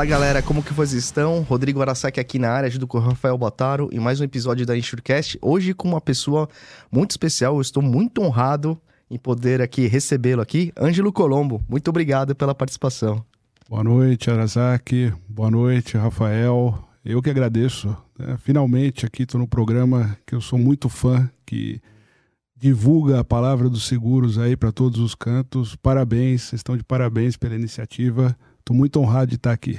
Fala galera, como que vocês estão? Rodrigo Arasaki aqui na área, ajudo com o Rafael Botaro em mais um episódio da Insurecast. Hoje com uma pessoa muito especial, eu estou muito honrado em poder aqui recebê-lo aqui, Ângelo Colombo. Muito obrigado pela participação. Boa noite, Arasaki. Boa noite, Rafael. Eu que agradeço. Né? Finalmente aqui estou no programa que eu sou muito fã, que divulga a palavra dos seguros aí para todos os cantos. Parabéns, vocês estão de parabéns pela iniciativa. Estou muito honrado de estar aqui.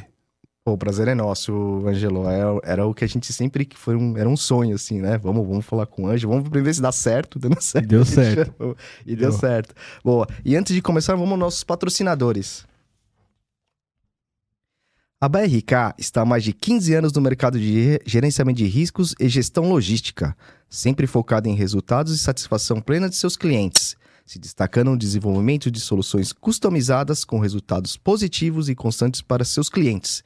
Pô, o prazer é nosso, Angelo. Era, é, era o que a gente sempre que foi um, era um sonho, assim, né? Vamos, vamos falar com o Ângelo, vamos ver se dá certo. Deu certo. Deu certo. E deu, deu certo. Boa. E antes de começar, vamos aos nossos patrocinadores. A BRK está há mais de 15 anos no mercado de gerenciamento de riscos e gestão logística, sempre focada em resultados e satisfação plena de seus clientes se destacando no desenvolvimento de soluções customizadas com resultados positivos e constantes para seus clientes.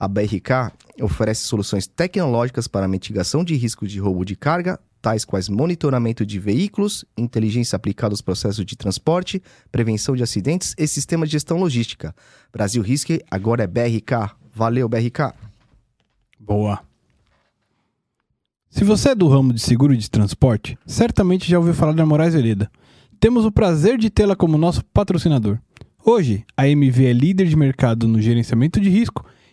A BRK oferece soluções tecnológicas para mitigação de riscos de roubo de carga, tais quais monitoramento de veículos, inteligência aplicada aos processos de transporte, prevenção de acidentes e sistema de gestão logística. Brasil Risk agora é BRK. Valeu, BRK. Boa. Se você é do ramo de seguro de transporte, certamente já ouviu falar da Moraes Vereda. Temos o prazer de tê-la como nosso patrocinador. Hoje, a MV é líder de mercado no gerenciamento de risco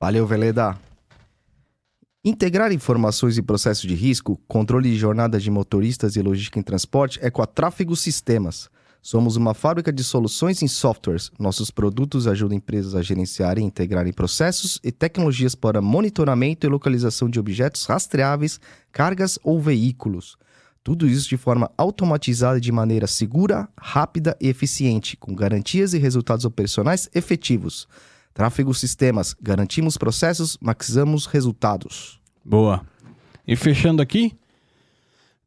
Valeu, Veleda. Integrar informações e processos de risco, controle de jornadas de motoristas e logística em transporte é com a Tráfego Sistemas. Somos uma fábrica de soluções em softwares. Nossos produtos ajudam empresas a gerenciarem e integrarem processos e tecnologias para monitoramento e localização de objetos rastreáveis, cargas ou veículos. Tudo isso de forma automatizada de maneira segura, rápida e eficiente, com garantias e resultados operacionais efetivos. Tráfego sistemas, garantimos processos, maximizamos resultados. Boa. E fechando aqui,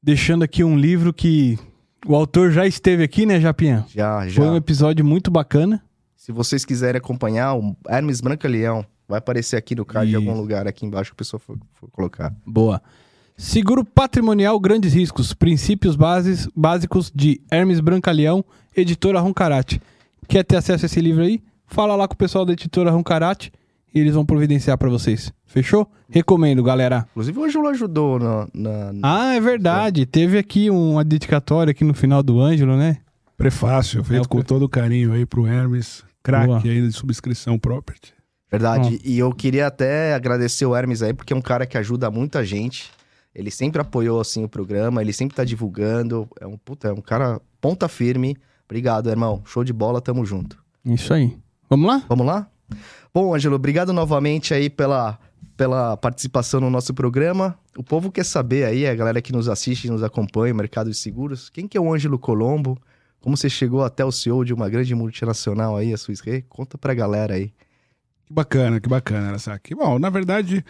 deixando aqui um livro que o autor já esteve aqui, né, Japinha? Já, já. Foi um episódio muito bacana. Se vocês quiserem acompanhar, o Hermes Branca Leão vai aparecer aqui no card e... em algum lugar aqui embaixo que a pessoa for, for colocar. Boa. Seguro Patrimonial Grandes Riscos, Princípios bases, Básicos de Hermes Brancaleão, editora Roncarate. Quer ter acesso a esse livro aí? Fala lá com o pessoal da editora Roncarate e eles vão providenciar para vocês. Fechou? Recomendo, galera. Inclusive o Ângelo ajudou na, na, Ah, é verdade. Teve aqui uma dedicatória aqui no final do Ângelo, né? Prefácio, feito é, com todo carinho aí pro Hermes, craque aí de subscrição property. Verdade. E eu queria até agradecer o Hermes aí, porque é um cara que ajuda muita gente. Ele sempre apoiou assim o programa, ele sempre tá divulgando. É um puta, é um cara ponta firme. Obrigado, irmão. Show de bola, tamo junto. Isso aí. Vamos lá? Vamos lá? Bom, Ângelo, obrigado novamente aí pela, pela participação no nosso programa. O povo quer saber aí, a galera que nos assiste e nos acompanha, o mercado de seguros, quem que é o Ângelo Colombo? Como você chegou até o CEO de uma grande multinacional aí, a Swiss Re? Conta pra galera aí. Que bacana, que bacana, Arasaki. Bom, na verdade,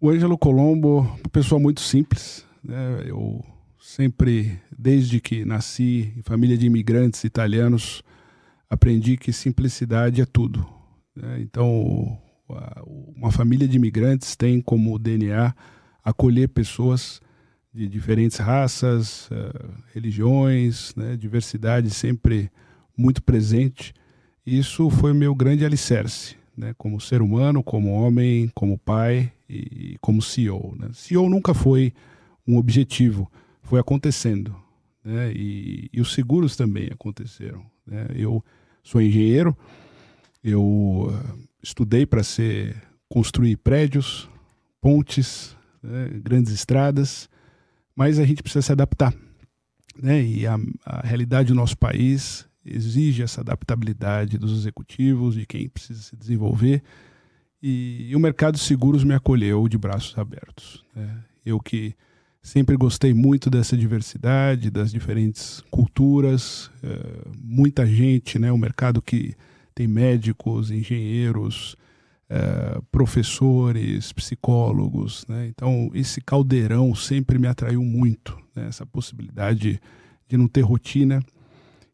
o Ângelo Colombo, uma pessoa muito simples. Né? Eu sempre, desde que nasci em família de imigrantes italianos, aprendi que simplicidade é tudo. Né? Então, uma família de imigrantes tem como DNA acolher pessoas de diferentes raças, uh, religiões, né? diversidade sempre muito presente. Isso foi meu grande alicerce, né? como ser humano, como homem, como pai e como CEO. Né? CEO nunca foi um objetivo, foi acontecendo. Né? E, e os seguros também aconteceram. Né? Eu sou engenheiro, eu eh, estudei para ser construir prédios, pontes, né? grandes estradas, mas a gente precisa se adaptar. Né? E a, a realidade do nosso país exige essa adaptabilidade dos executivos, de quem precisa se desenvolver e, e o mercado de seguros me acolheu de braços abertos. Né? Eu que sempre gostei muito dessa diversidade, das diferentes culturas, é, muita gente, né? Um mercado que tem médicos, engenheiros, é, professores, psicólogos. Né? Então, esse caldeirão sempre me atraiu muito, né? essa possibilidade de não ter rotina.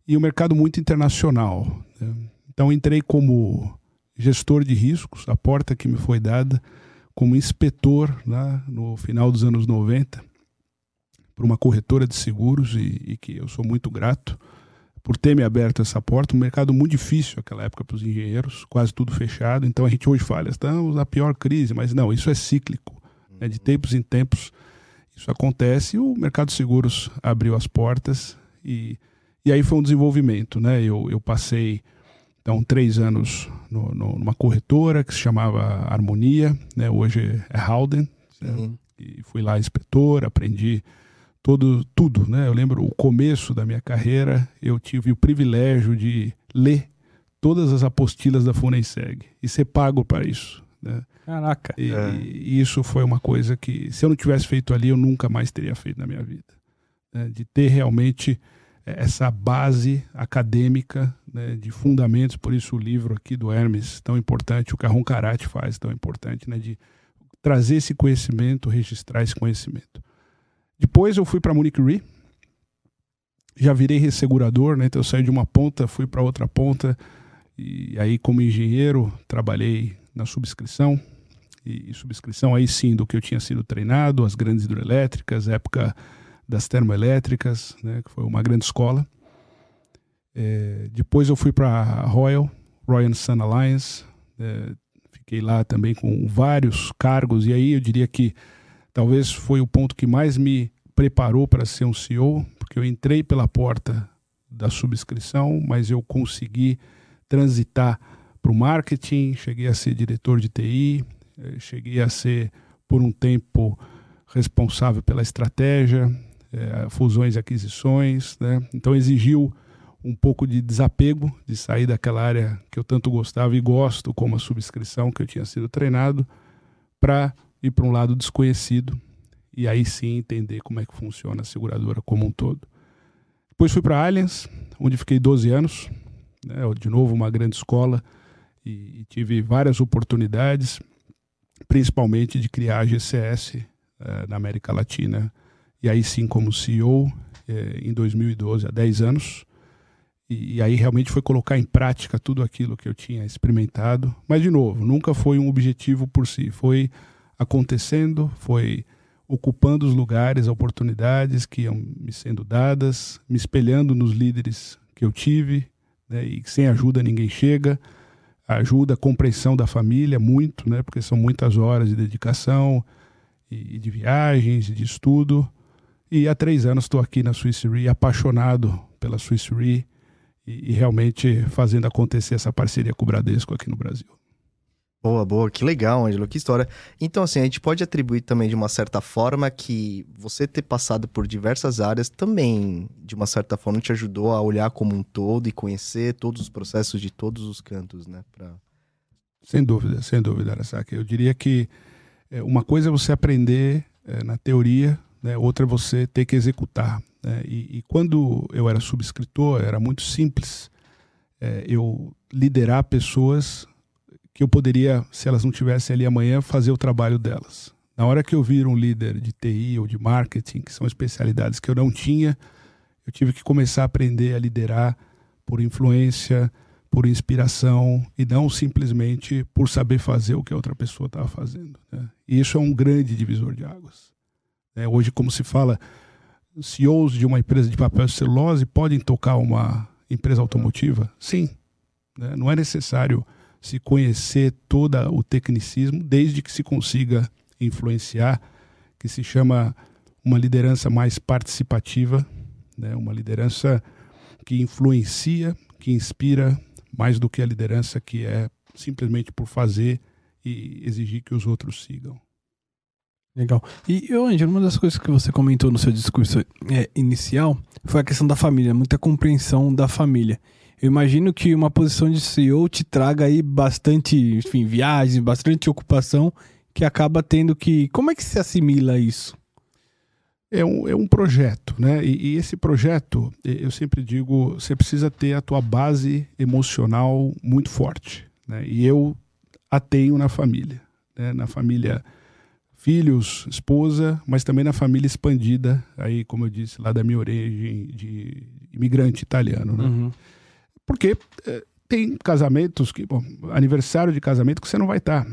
E o um mercado muito internacional. Né? Então, entrei como gestor de riscos, a porta que me foi dada, como inspetor né? no final dos anos 90, por uma corretora de seguros, e, e que eu sou muito grato por ter me aberto essa porta. Um mercado muito difícil naquela época para os engenheiros, quase tudo fechado. Então a gente hoje fala, estamos na pior crise, mas não, isso é cíclico. Né? De tempos em tempos isso acontece e o mercado de seguros abriu as portas e, e aí foi um desenvolvimento. Né? Eu, eu passei então três anos no, no, numa corretora que se chamava Harmonia, né? hoje é Howden. Né? E fui lá inspetor, aprendi todo tudo, né? Eu lembro o começo da minha carreira, eu tive o privilégio de ler todas as apostilas da Funenseg e ser pago para isso, né? Caraca. E, é. e, isso foi uma coisa que, se eu não tivesse feito ali, eu nunca mais teria feito na minha vida. Né? De ter realmente essa base acadêmica né, de fundamentos, por isso o livro aqui do Hermes tão importante, o que a Roncarate faz tão importante, né, de trazer esse conhecimento, registrar esse conhecimento. Depois eu fui para Munich Re, já virei ressegurador, né? Então eu saí de uma ponta, fui para outra ponta e aí como engenheiro trabalhei na subscrição e, e, subscrição aí sim do que eu tinha sido treinado, as grandes hidrelétricas, época das termoelétricas, né? Que foi uma grande escola. É, depois eu fui para Royal, Royal Sun Alliance, é, fiquei lá também com vários cargos e aí eu diria que talvez foi o ponto que mais me preparou para ser um CEO, porque eu entrei pela porta da subscrição, mas eu consegui transitar para o marketing, cheguei a ser diretor de TI, eh, cheguei a ser, por um tempo, responsável pela estratégia, é, fusões e aquisições. Né? Então, exigiu um pouco de desapego, de sair daquela área que eu tanto gostava e gosto, como a subscrição, que eu tinha sido treinado, para ir para um lado desconhecido e aí sim entender como é que funciona a seguradora como um todo. Depois fui para Allianz, onde fiquei 12 anos, né, de novo uma grande escola e, e, tive várias oportunidades, principalmente de criar a GCS eh, na América Latina e aí sim como CEO eh, em 2012, há 10 anos. E, e aí realmente foi colocar em prática tudo aquilo que eu tinha experimentado. Mas, de novo, nunca foi um objetivo por si, foi acontecendo, foi ocupando os lugares, oportunidades que iam me sendo dadas, me espelhando nos líderes que eu tive, né, e sem ajuda ninguém chega. Ajuda a compreensão da família, muito, né, porque são muitas horas de dedicação e, de viagens e de estudo. E há três anos estou aqui na Swiss Re, apaixonado pela Swiss Re e, e realmente fazendo acontecer essa parceria com o Bradesco aqui no Brasil. Boa, boa, que legal, Ângelo, que história. Então, assim, a gente pode atribuir também de uma certa forma que você ter passado por diversas áreas também, de uma certa forma, te ajudou a olhar como um todo e conhecer todos os processos de todos os cantos, né? Pra... Sem dúvida, sem dúvida, Arasaki. Eu diria que é, uma coisa é você aprender é, na teoria, né? outra é você ter que executar. Né? E, e, quando eu era subscritor, era muito simples é, eu liderar pessoas que eu poderia, se elas não tivessem ali amanhã, fazer o trabalho delas. Na hora que eu vir um líder de TI ou de marketing, que são especialidades que eu não tinha, eu tive que começar a aprender a liderar por influência, por inspiração e não simplesmente por saber fazer o que a outra pessoa estava fazendo. Né? E isso é um grande divisor de águas. É, hoje, como se fala, CEOs de uma empresa de papel e celulose podem tocar uma empresa automotiva? Sim. Né? Não é necessário se conhecer todo o tecnicismo, desde que se consiga influenciar, que se chama uma liderança mais participativa, né? uma liderança que influencia, que inspira, mais do que a liderança que é simplesmente por fazer e exigir que os outros sigam. Legal. E, Angelo, uma das coisas que você comentou no seu discurso é, inicial foi a questão da família, muita compreensão da família. Eu imagino que uma posição de CEO te traga aí bastante, enfim, viagens, bastante ocupação, que acaba tendo que. Como é que se assimila isso? É um, é um projeto, né? E, e, esse projeto, eu sempre digo, você precisa ter a tua base emocional muito forte. Né? E eu a tenho na família, né? na família filhos, esposa, mas também na família expandida, aí como eu disse, lá da minha origem de imigrante italiano, né? Uhum. Porque é, tem casamentos que, bom, aniversário de casamento que você não vai estar,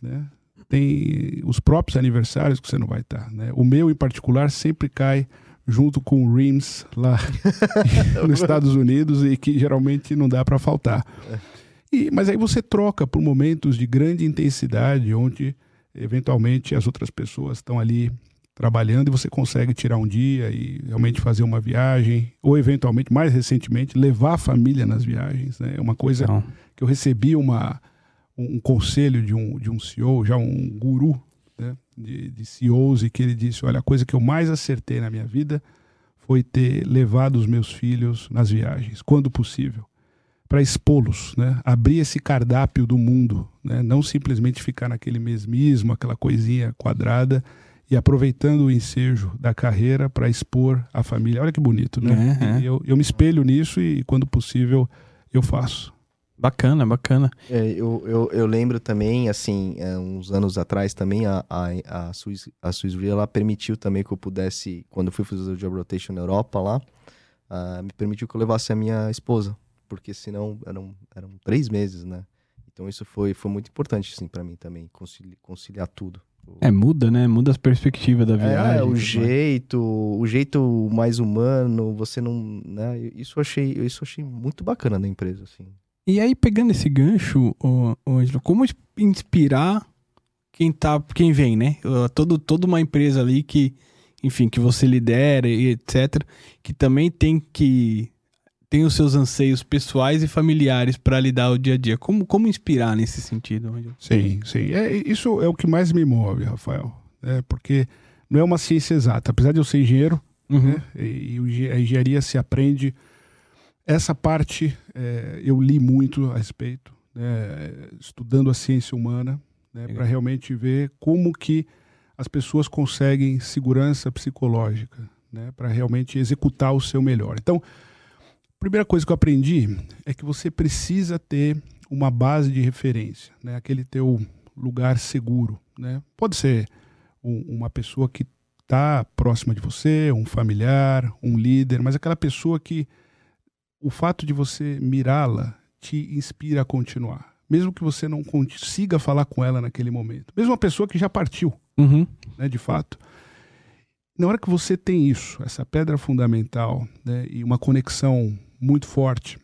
né? Tem os próprios aniversários que você não vai estar, né? O meu em particular sempre cai junto com o Rims lá nos Estados Unidos e que geralmente não dá para faltar. E, mas aí você troca por momentos de grande intensidade, onde eventualmente as outras pessoas estão ali trabalhando e você consegue tirar um dia e realmente fazer uma viagem, ou eventualmente, mais recentemente, levar a família nas viagens. Né? É uma coisa Então, que eu recebi uma, um, um conselho de um, de um CEO, já um guru né, de, de CEOs, e que ele disse: Olha, a coisa que eu mais acertei na minha vida foi ter levado os meus filhos nas viagens, quando possível, para expô-los, né, abrir esse cardápio do mundo, né, não simplesmente ficar naquele mesmismo, aquela coisinha quadrada. E aproveitando o ensejo da carreira para expor a família. Olha que bonito, né? É, é. E Eu, eu me espelho nisso e, quando possível, eu faço. bacana, bacana. É, eu, eu, eu lembro também, assim, é, uns anos atrás também, a, a, a, Swiss, a Swiss Re, ela permitiu também que eu pudesse, quando eu fui fazer o Job Rotation na Europa lá, ah, me permitiu que eu levasse a minha esposa, porque senão eram, eram três meses, né? Então isso foi, foi muito importante, assim, para mim também, conciliar, conciliar tudo. É, muda, né? Muda as perspectivas da viagem. É, o tudo mais. jeito, o jeito mais humano, você não, né? Isso eu achei, isso eu achei muito bacana da empresa, assim. E aí, pegando esse gancho, Ângelo, como ins- inspirar quem tá, quem vem, né? Todo, toda uma empresa ali que, enfim, que você lidera e etc, que também tem que tem os seus anseios pessoais e familiares para lidar o dia a dia. Como, como inspirar nesse sentido? Sim, sim. É, isso é o que mais me move, Rafael. É, porque não é uma ciência exata. Apesar de eu ser engenheiro, Uhum. né, e, e a engenharia se aprende. Essa parte é, eu li muito a respeito, né, estudando a ciência humana, né, para realmente ver como que as pessoas conseguem segurança psicológica, né, para realmente executar o seu melhor. Então, primeira coisa que eu aprendi é que você precisa ter uma base de referência, né, aquele teu lugar seguro, né? Pode ser um- uma pessoa que está próxima de você, um familiar, um líder, mas aquela pessoa que o fato de você mirá-la te inspira a continuar. Mesmo que você não consiga falar com ela naquele momento. Mesmo uma pessoa que já partiu, Uhum. né, de fato. Na hora que você tem isso, essa pedra fundamental né, e uma conexão muito forte,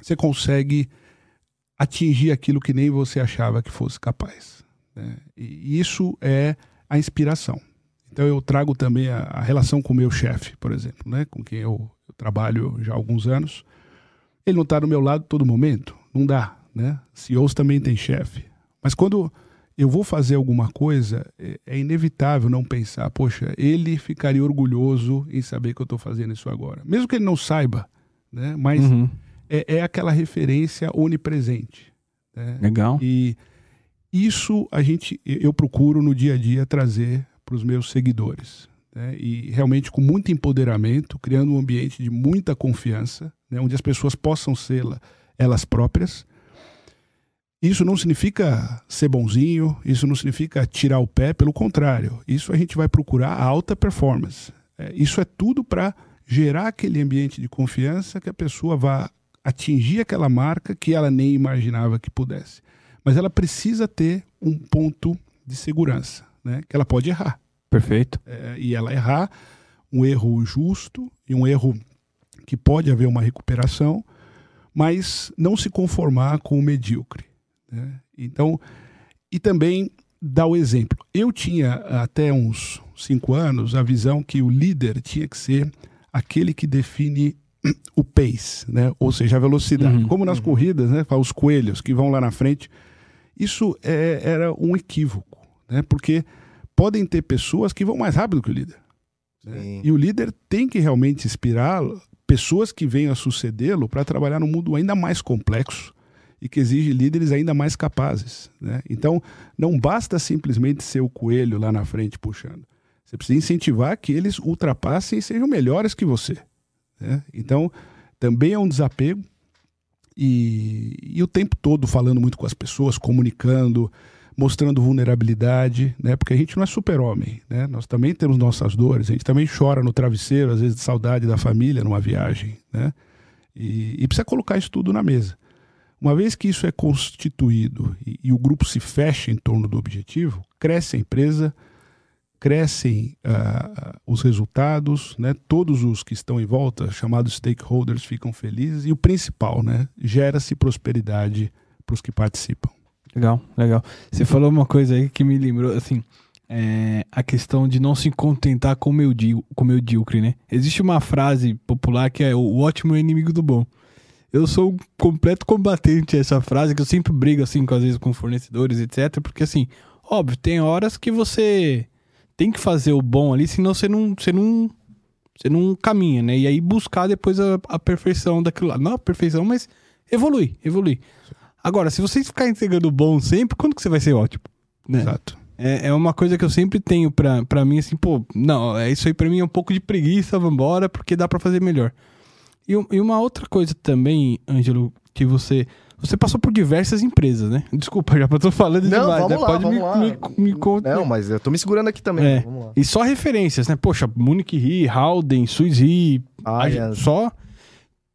você consegue atingir aquilo que nem você achava que fosse capaz. né? E isso é a inspiração. Então eu trago também a, a relação com o meu chefe, por exemplo, né, com quem eu, eu trabalho já há alguns anos. Ele não está do meu lado todo momento, não dá. Né? CEOs também têm chefe. Mas quando eu vou fazer alguma coisa, é, é inevitável não pensar, poxa, ele ficaria orgulhoso em saber que eu estou fazendo isso agora. Mesmo que ele não saiba, né? mas Uhum. é, é aquela referência onipresente. né? Legal. E isso a gente, eu procuro no dia a dia trazer para os meus seguidores. né? E realmente com muito empoderamento, criando um ambiente de muita confiança, né? onde as pessoas possam ser la- elas próprias. Isso não significa ser bonzinho, isso não significa tirar o pé, pelo contrário. Isso a gente vai procurar a alta performance. É, isso é tudo para gerar aquele ambiente de confiança que a pessoa vá atingir aquela marca que ela nem imaginava que pudesse. Mas ela precisa ter um ponto de segurança, né? que ela pode errar. Perfeito. É, e ela errar, um erro justo e um erro que pode haver uma recuperação, mas não se conformar com o medíocre. né? Então, e também dar o exemplo. Eu tinha até uns cinco anos a visão que o líder tinha que ser aquele que define o pace, né? ou seja, a velocidade. Uhum, Como nas corridas, né? os coelhos que vão lá na frente. Isso é- era um equívoco, né? porque podem ter pessoas que vão mais rápido que o líder. né? E o líder tem que realmente inspirar pessoas que venham a sucedê-lo para trabalhar num mundo ainda mais complexo e que exige líderes ainda mais capazes. né? Então, não basta simplesmente ser o coelho lá na frente puxando. Você precisa incentivar que eles ultrapassem e sejam melhores que você. né? Então, também é um desapego. e, e o tempo todo falando muito com as pessoas, comunicando, mostrando vulnerabilidade, né? Porque a gente não é super-homem, né? Nós também temos nossas dores, a gente também chora no travesseiro, às vezes de saudade da família numa viagem, né? E, e precisa colocar isso tudo na mesa. Uma vez que isso é constituído e, e o grupo se fecha em torno do objetivo, cresce a empresa, crescem uh, os resultados, né? todos os que estão em volta, chamados stakeholders, ficam felizes e o principal, né? gera-se prosperidade para os que participam. Legal, legal. Você falou uma coisa aí que me lembrou, assim, é, a questão de não se contentar com o medíocre, né? Existe uma frase popular que é o ótimo é inimigo do bom. Eu sou um completo combatente a essa frase, que eu sempre brigo, assim, com, às vezes com fornecedores, etc. Porque, assim, óbvio, tem horas que você tem que fazer o bom ali, senão você não, você não, você não caminha, né? E aí buscar depois a, a perfeição daquilo lá. Não a perfeição, mas evolui, evolui. Agora, se você ficar entregando bom sempre, quando que você vai ser ótimo? Né? Exato. É, é uma coisa que eu sempre tenho pra, pra mim, assim, pô, não, é isso aí pra mim é um pouco de preguiça, vambora, porque dá pra fazer melhor. E, e uma outra coisa também, Ângelo, que você. Você passou por diversas empresas, né? Desculpa, já tô falando não, demais. Vamos né? lá, Pode vamos me, lá. me, me contar. Não, mas eu tô me segurando aqui também. É. Vamos lá. E só referências, né? Poxa, Munich Re, Howden, Swiss Re, Ah, é. só.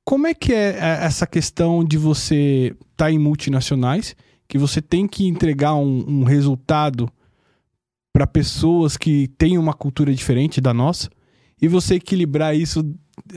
Como é que é é, essa questão de você estar tá em multinacionais, que você tem que entregar um, um resultado para pessoas que têm uma cultura diferente da nossa, e você equilibrar isso,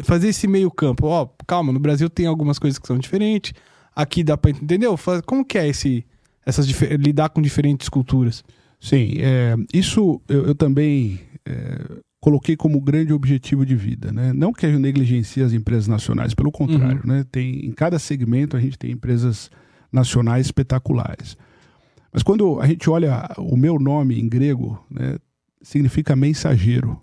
fazer esse meio campo. Ó, calma, no Brasil tem algumas coisas que são diferentes, aqui dá para entendeu? Faz- Como que é esse essas lidar com diferentes culturas? Sim, é, isso eu, eu também é, coloquei como grande objetivo de vida. Né? Não que eu negligencie as empresas nacionais, pelo contrário. Né? Tem, em cada segmento a gente tem empresas nacionais espetaculares. Mas quando a gente olha o meu nome em grego, né, significa mensageiro,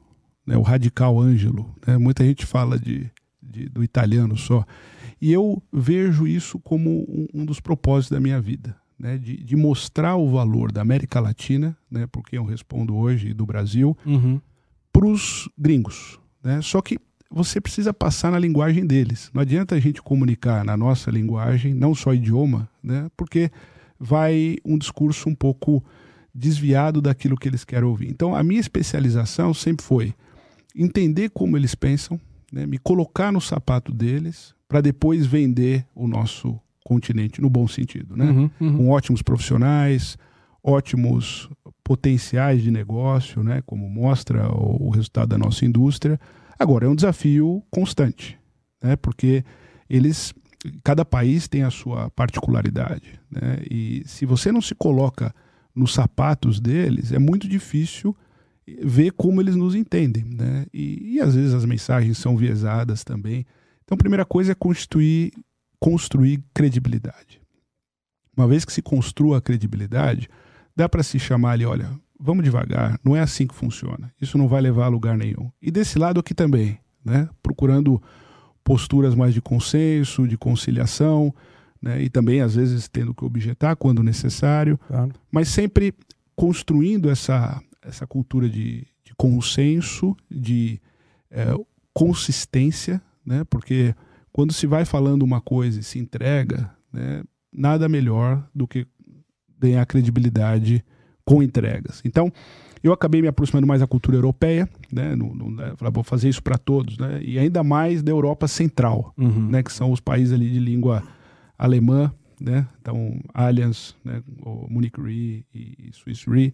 né, o radical ângelo. Né? Muita gente fala de, de- do italiano só. E eu vejo isso como um, um dos propósitos da minha vida, né? de, de mostrar o valor da América Latina, né? porque eu respondo hoje, do Brasil, Uhum. para os gringos. Né? Só que você precisa passar na linguagem deles. Não adianta a gente comunicar na nossa linguagem, não só idioma, né? porque vai um discurso um pouco desviado daquilo que eles querem ouvir. Então, a minha especialização sempre foi entender como eles pensam, né? me colocar no sapato deles, para depois vender o nosso continente no bom sentido. Né? Uhum, uhum. com ótimos profissionais, ótimos potenciais de negócio, né, como mostra o, o resultado da nossa indústria. Agora, é um desafio constante, né, porque eles, cada país tem a sua particularidade. Né, e se você não se coloca nos sapatos deles, é muito difícil ver como eles nos entendem. Né, e, e às vezes as mensagens são viesadas também. Então, a primeira coisa é construir, construir credibilidade. Uma vez que se construa a credibilidade, dá para se chamar ali, olha, vamos devagar, não é assim que funciona. Isso não vai levar a lugar nenhum. E desse lado aqui também, né? Procurando posturas mais de consenso, de conciliação, né? E também às vezes tendo que objetar quando necessário, Claro. mas sempre construindo essa essa cultura de, de consenso, de eh, consistência, né? Porque quando se vai falando uma coisa e se entrega, né? Nada melhor do que ganhar credibilidade com entregas. Então, eu acabei me aproximando mais da cultura europeia, né? Vou fazer isso para todos, né? E ainda mais da Europa Central, Uhum. né? Que são os países ali de língua alemã, né? Então, Allianz, né? O Munich Re e Swiss Re.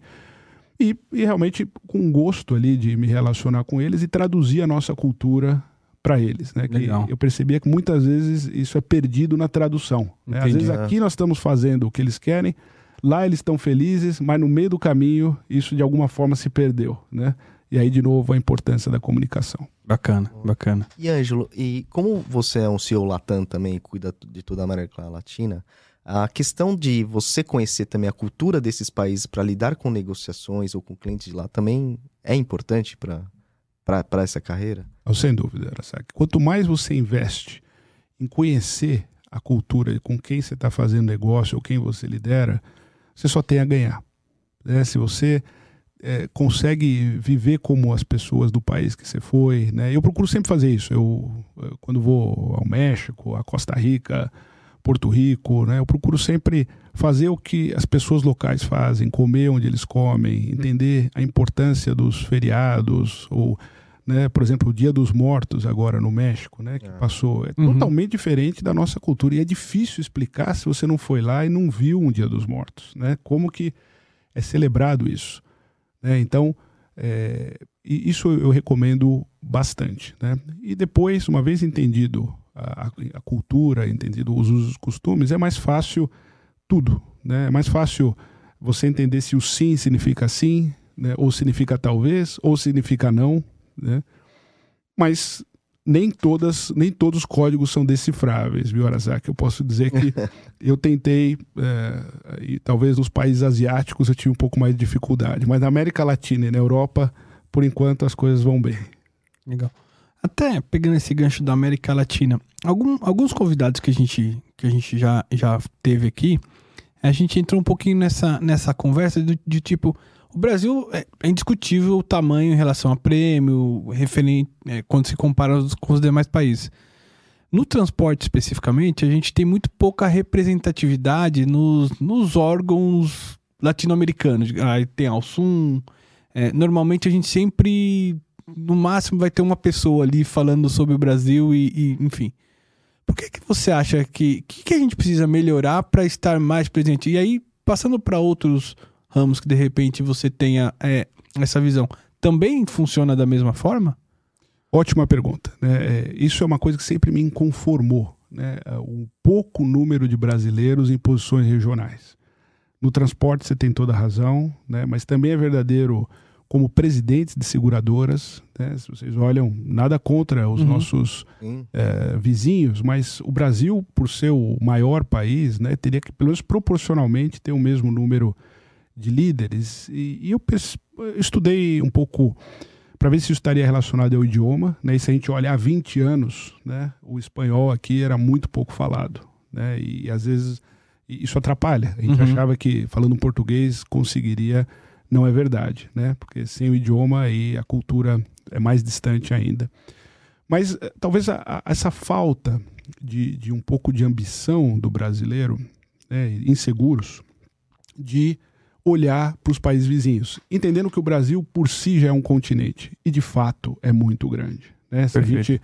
E, e realmente com gosto ali de me relacionar com eles e traduzir a nossa cultura para eles, né? Que Legal. eu percebia que muitas vezes isso é perdido na tradução. Né? Às vezes aqui nós estamos fazendo o que eles querem, lá eles estão felizes, mas no meio do caminho isso de alguma forma se perdeu, né? E aí de novo a importância da comunicação. Bacana, bacana. E Ângelo, e como você é um CEO Latam também, e cuida de toda a América Latina, a questão de você conhecer também a cultura desses países para lidar com negociações ou com clientes de lá também é importante para essa carreira? Ah, Sem dúvida, Arasaki. Quanto mais você investe em conhecer a cultura com quem você está fazendo negócio ou quem você lidera, você só tem a ganhar. né? Se você eh, consegue viver como as pessoas do país que você foi, né? Eu procuro sempre fazer isso. Eu, eh, quando vou ao México, a Costa Rica, Porto Rico, né? Eu procuro sempre fazer o que as pessoas locais fazem, comer onde eles comem, entender a importância dos feriados ou né, por exemplo, o Dia dos Mortos agora no México, né, que é. passou, é uhum. totalmente diferente da nossa cultura e é difícil explicar se você não foi lá e não viu um Dia dos Mortos, né? Como que é celebrado isso, né? Então, é, isso eu recomendo bastante, né? E depois, uma vez entendido a, a cultura, entendido os usos costumes, é mais fácil tudo, né? É mais fácil você entender se o sim significa sim, né? ou significa talvez, ou significa não, né? Mas nem todas, nem todos os códigos são decifráveis, viu, Arazaki? Eu posso dizer que eu tentei, é, e talvez nos países asiáticos eu tive um pouco mais de dificuldade, mas na América Latina e na Europa, por enquanto, as coisas vão bem. Legal. Até pegando esse gancho da América Latina, algum, alguns convidados que a gente, que a gente já, já teve aqui, a gente entrou um pouquinho nessa, nessa conversa de, de tipo, o Brasil é, é indiscutível o tamanho em relação a prêmio, referente, é, quando se compara com os demais países. No transporte especificamente, a gente tem muito pouca representatividade nos, nos órgãos latino-americanos. Aí tem Alsum. É, normalmente a gente sempre, no máximo, vai ter uma pessoa ali falando sobre o Brasil e, e enfim. Por que, que você acha que, que, que a gente precisa melhorar para estar mais presente? E aí, passando para outros ramos que de repente você tenha é, essa visão, também funciona da mesma forma? Ótima pergunta. Né? É, isso é uma coisa que sempre me inconformou. Né? O pouco número de brasileiros em posições regionais. No transporte você tem toda a razão, né? mas também é verdadeiro como presidentes de seguradoras. Né? Se vocês olham, nada contra os uhum. nossos é, vizinhos, mas o Brasil, por ser o maior país, né, teria que, pelo menos proporcionalmente, ter o mesmo número de líderes. E, e eu estudei um pouco para ver se isso estaria relacionado ao idioma. Né? E se a gente olhar há 20 anos, né, o espanhol aqui era muito pouco falado. Né? E, e às vezes isso atrapalha. A gente uhum. achava que falando português conseguiria. Não é verdade, né? Porque sem o idioma aí a cultura é mais distante ainda. Mas eh, talvez a, a, essa falta de, de um pouco de ambição do brasileiro, né, inseguros, de olhar para os países vizinhos, entendendo que o Brasil por si já é um continente e de fato é muito grande. Né? Se a gente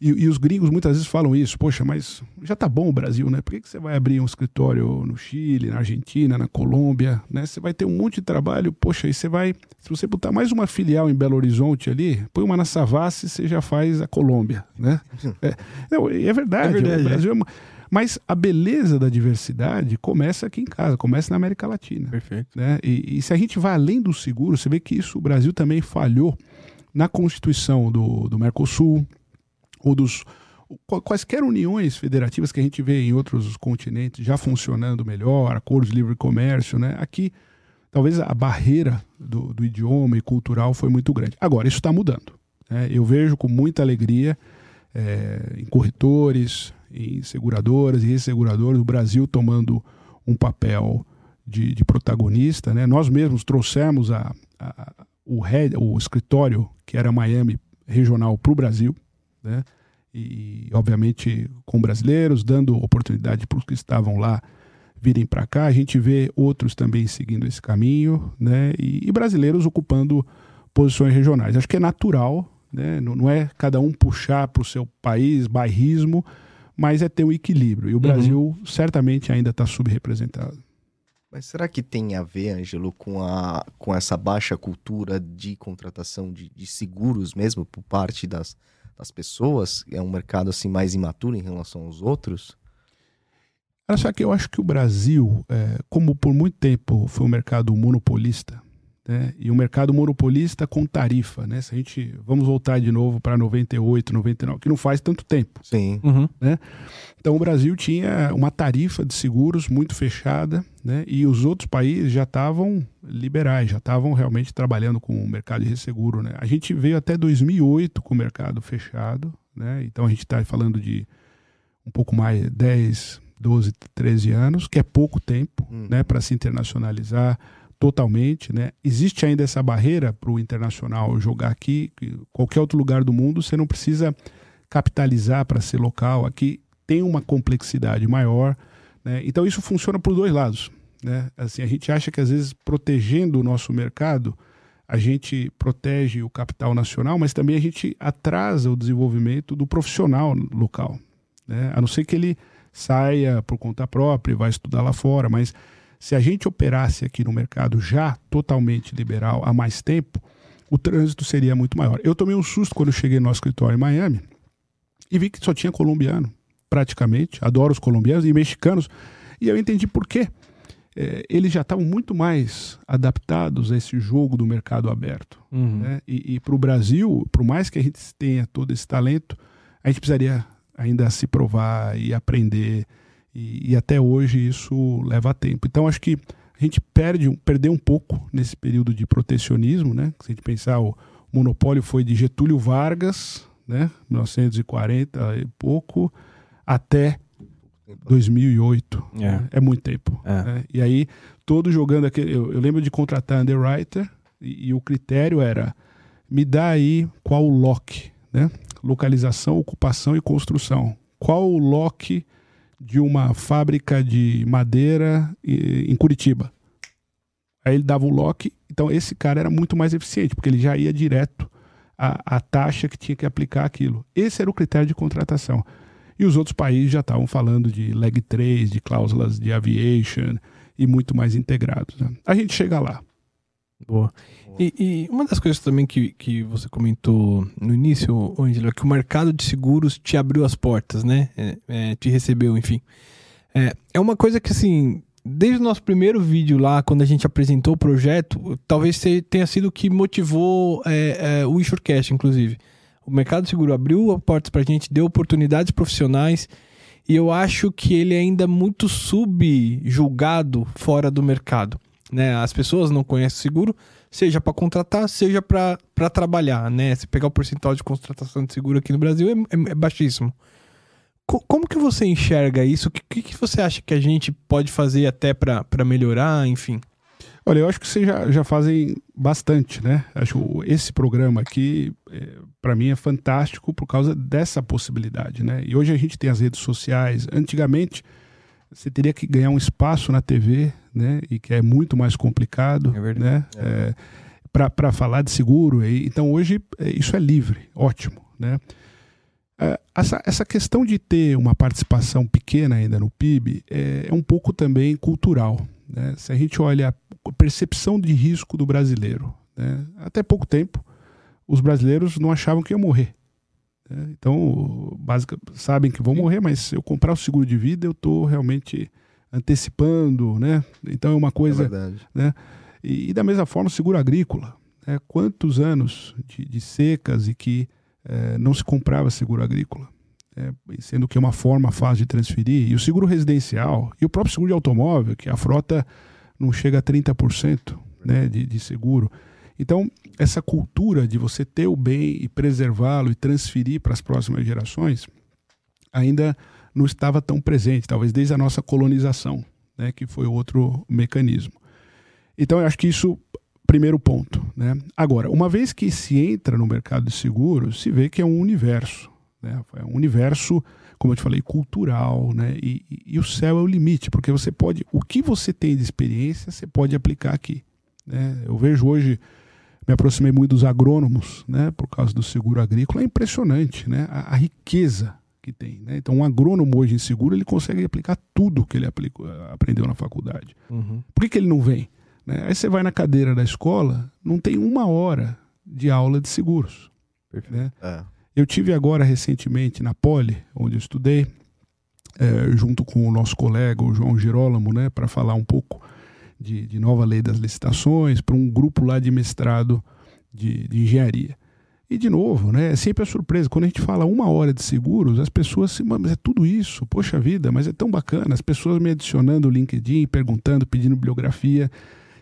e, e, os gringos muitas vezes falam isso, poxa, mas já tá bom o Brasil, né? Por que, que você vai abrir um escritório no Chile, na Argentina, na Colômbia, né? Você vai ter um monte de trabalho, poxa, e você vai, se você botar mais uma filial em Belo Horizonte ali, põe uma na Savassi, você já faz a Colômbia, né? É, não, é verdade, é verdade o Brasil é, é mas a beleza da diversidade começa aqui em casa, começa na América Latina. Perfeito. Né? E, e se a gente vai além do seguro, você vê que isso o Brasil também falhou na constituição do, do Mercosul, ou dos quaisquer uniões federativas que a gente vê em outros continentes já funcionando melhor, acordos de livre comércio, né? Aqui, talvez a barreira do, do idioma e cultural foi muito grande. Agora, isso está mudando. Né? Eu vejo com muita alegria é, em corretores, em seguradoras e resseguradoras, o Brasil tomando um papel de, de protagonista. Né? Nós mesmos trouxemos a, a, o, head, o escritório, que era Miami regional, para o Brasil. Né? E, obviamente, com brasileiros, dando oportunidade para os que estavam lá virem para cá. A gente vê outros também seguindo esse caminho, né? E, e, brasileiros ocupando posições regionais. Acho que é natural, né? Não, não é cada um puxar para o seu país, bairrismo, mas é ter um equilíbrio. E o uhum. Brasil certamente ainda está subrepresentado. Mas será que tem a ver, Ângelo, com, a, com essa baixa cultura de contratação de, de seguros mesmo por parte das, das pessoas? É um mercado assim mais imaturo em relação aos outros? Só que eu acho que o Brasil, é, como por muito tempo foi um mercado monopolista, né? e um mercado monopolista com tarifa, né? Se a gente vamos voltar de novo para 98, 99, que não faz tanto tempo. Sim. Uhum. Né? Então o Brasil tinha uma tarifa de seguros muito fechada, né? E os outros países já estavam liberais, já estavam realmente trabalhando com o mercado de resseguro, né? A gente veio até 2008 com o mercado fechado, né? Então a gente está falando de um pouco mais 10, 12, 13 anos, que é pouco tempo, hum. né? Para se internacionalizar totalmente, né? Existe ainda essa barreira para o internacional jogar aqui, qualquer outro lugar do mundo, você não precisa capitalizar para ser local. Aqui tem uma complexidade maior. Né? Então isso funciona por dois lados. Né? Assim, a gente acha que às vezes protegendo o nosso mercado, a gente protege o capital nacional, mas também a gente atrasa o desenvolvimento do profissional local. Né? A não ser que ele saia por conta própria e vá estudar lá fora, mas se a gente operasse aqui no mercado já totalmente liberal há mais tempo, o trânsito seria muito maior. Eu tomei um susto quando cheguei no nosso escritório em Miami e vi que só tinha colombiano, praticamente. Adoro os colombianos e mexicanos. E eu entendi por quê. É, eles já estavam muito mais adaptados a esse jogo do mercado aberto. Uhum. Né? E, e para o Brasil, por mais que a gente tenha todo esse talento, a gente precisaria ainda se provar e aprender. E, e até hoje isso leva tempo. Então acho que a gente perde, perdeu um pouco nesse período de protecionismo, né? Se a gente pensar, o monopólio foi de Getúlio Vargas, né? 1940 e pouco, até 2008. É, né? é muito tempo. É. Né? E aí, todo jogando aquele. Eu, eu lembro de contratar underwriter e, e, o critério era: me dá aí qual o lock, né? Localização, ocupação e construção. Qual o lock de uma fábrica de madeira em Curitiba? Aí ele dava o lock. Então, esse cara era muito mais eficiente, porque ele já ia direto à, à taxa que tinha que aplicar aquilo. Esse era o critério de contratação. E os outros países já estavam falando de leg 3, de cláusulas de aviation e muito mais integrados. Né? A gente chega lá. Boa. E, e, uma das coisas também que, que você comentou no início, Angelo, é que o mercado de seguros te abriu as portas, né? É, é, te recebeu, enfim. É, é uma coisa que, assim, desde o nosso primeiro vídeo lá, quando a gente apresentou o projeto, talvez tenha sido o que motivou é, é, o Insurecast, inclusive. O mercado seguro abriu portas para a gente, deu oportunidades profissionais e eu acho que ele é ainda muito subjulgado fora do mercado. Né? As pessoas não conhecem o seguro, seja para contratar, seja para trabalhar. Né? Se pegar o percentual de contratação de seguro aqui no Brasil, é, é, é baixíssimo. Co como que você enxerga isso? O que, que, você acha que a gente pode fazer até para melhorar, enfim? Olha, eu acho que vocês já, já fazem bastante, né? Acho esse programa aqui, é, para mim, é fantástico por causa dessa possibilidade, né? E hoje a gente tem as redes sociais. Antigamente, você teria que ganhar um espaço na TV, né? E que é muito mais complicado, é verdade. né? É. É, para falar de seguro. Então, hoje, é, isso é livre, ótimo, né? É, essa, essa questão de ter uma participação pequena ainda no PIB é, um pouco também cultural. Né? Se a gente olha a percepção de risco do brasileiro, né? até pouco tempo, os brasileiros não achavam que iam morrer. Né? Então, básica, sabem que vão morrer, mas se eu comprar o seguro de vida, eu estou realmente antecipando. Né? Então, é uma coisa. É verdade. Né? E, e, da mesma forma, o seguro agrícola. Né? Quantos anos de, de secas e que é, não se comprava seguro agrícola? é, sendo que é uma forma fácil de transferir, e o seguro residencial, e o próprio seguro de automóvel, que a frota não chega a 30% né, de, de seguro. Então, essa cultura de você ter o bem e preservá-lo e transferir para as próximas gerações ainda não estava tão presente, talvez desde a nossa colonização, né, que foi outro mecanismo. Então, eu acho que isso, primeiro ponto. Né? Agora, uma vez que se entra no mercado de seguros, se vê que é um universo. Né? É um universo, como eu te falei, cultural, né? E, e, e, o céu é o limite, porque você pode, o que você tem de experiência, você pode aplicar aqui. Né? Eu vejo hoje, me aproximei muito dos agrônomos, né? Por causa do seguro agrícola, é impressionante, né? A, a riqueza que tem, né? Então, um agrônomo hoje em seguro, ele consegue aplicar tudo que ele aplicou, aprendeu na faculdade. Uhum. Por que, que ele não vem? Né? Aí você vai na cadeira da escola, não tem uma hora de aula de seguros. Né? É. Eu tive agora recentemente na Poli, onde eu estudei, é, junto com o nosso colega, o João Girolamo, né, para falar um pouco de, de, nova lei das licitações, para um grupo lá de mestrado de, de, engenharia. E de novo, né, é sempre a surpresa. Quando a gente fala uma hora de seguros, as pessoas se, mas é tudo isso, poxa vida, mas é tão bacana. As pessoas me adicionando o LinkedIn, perguntando, pedindo bibliografia.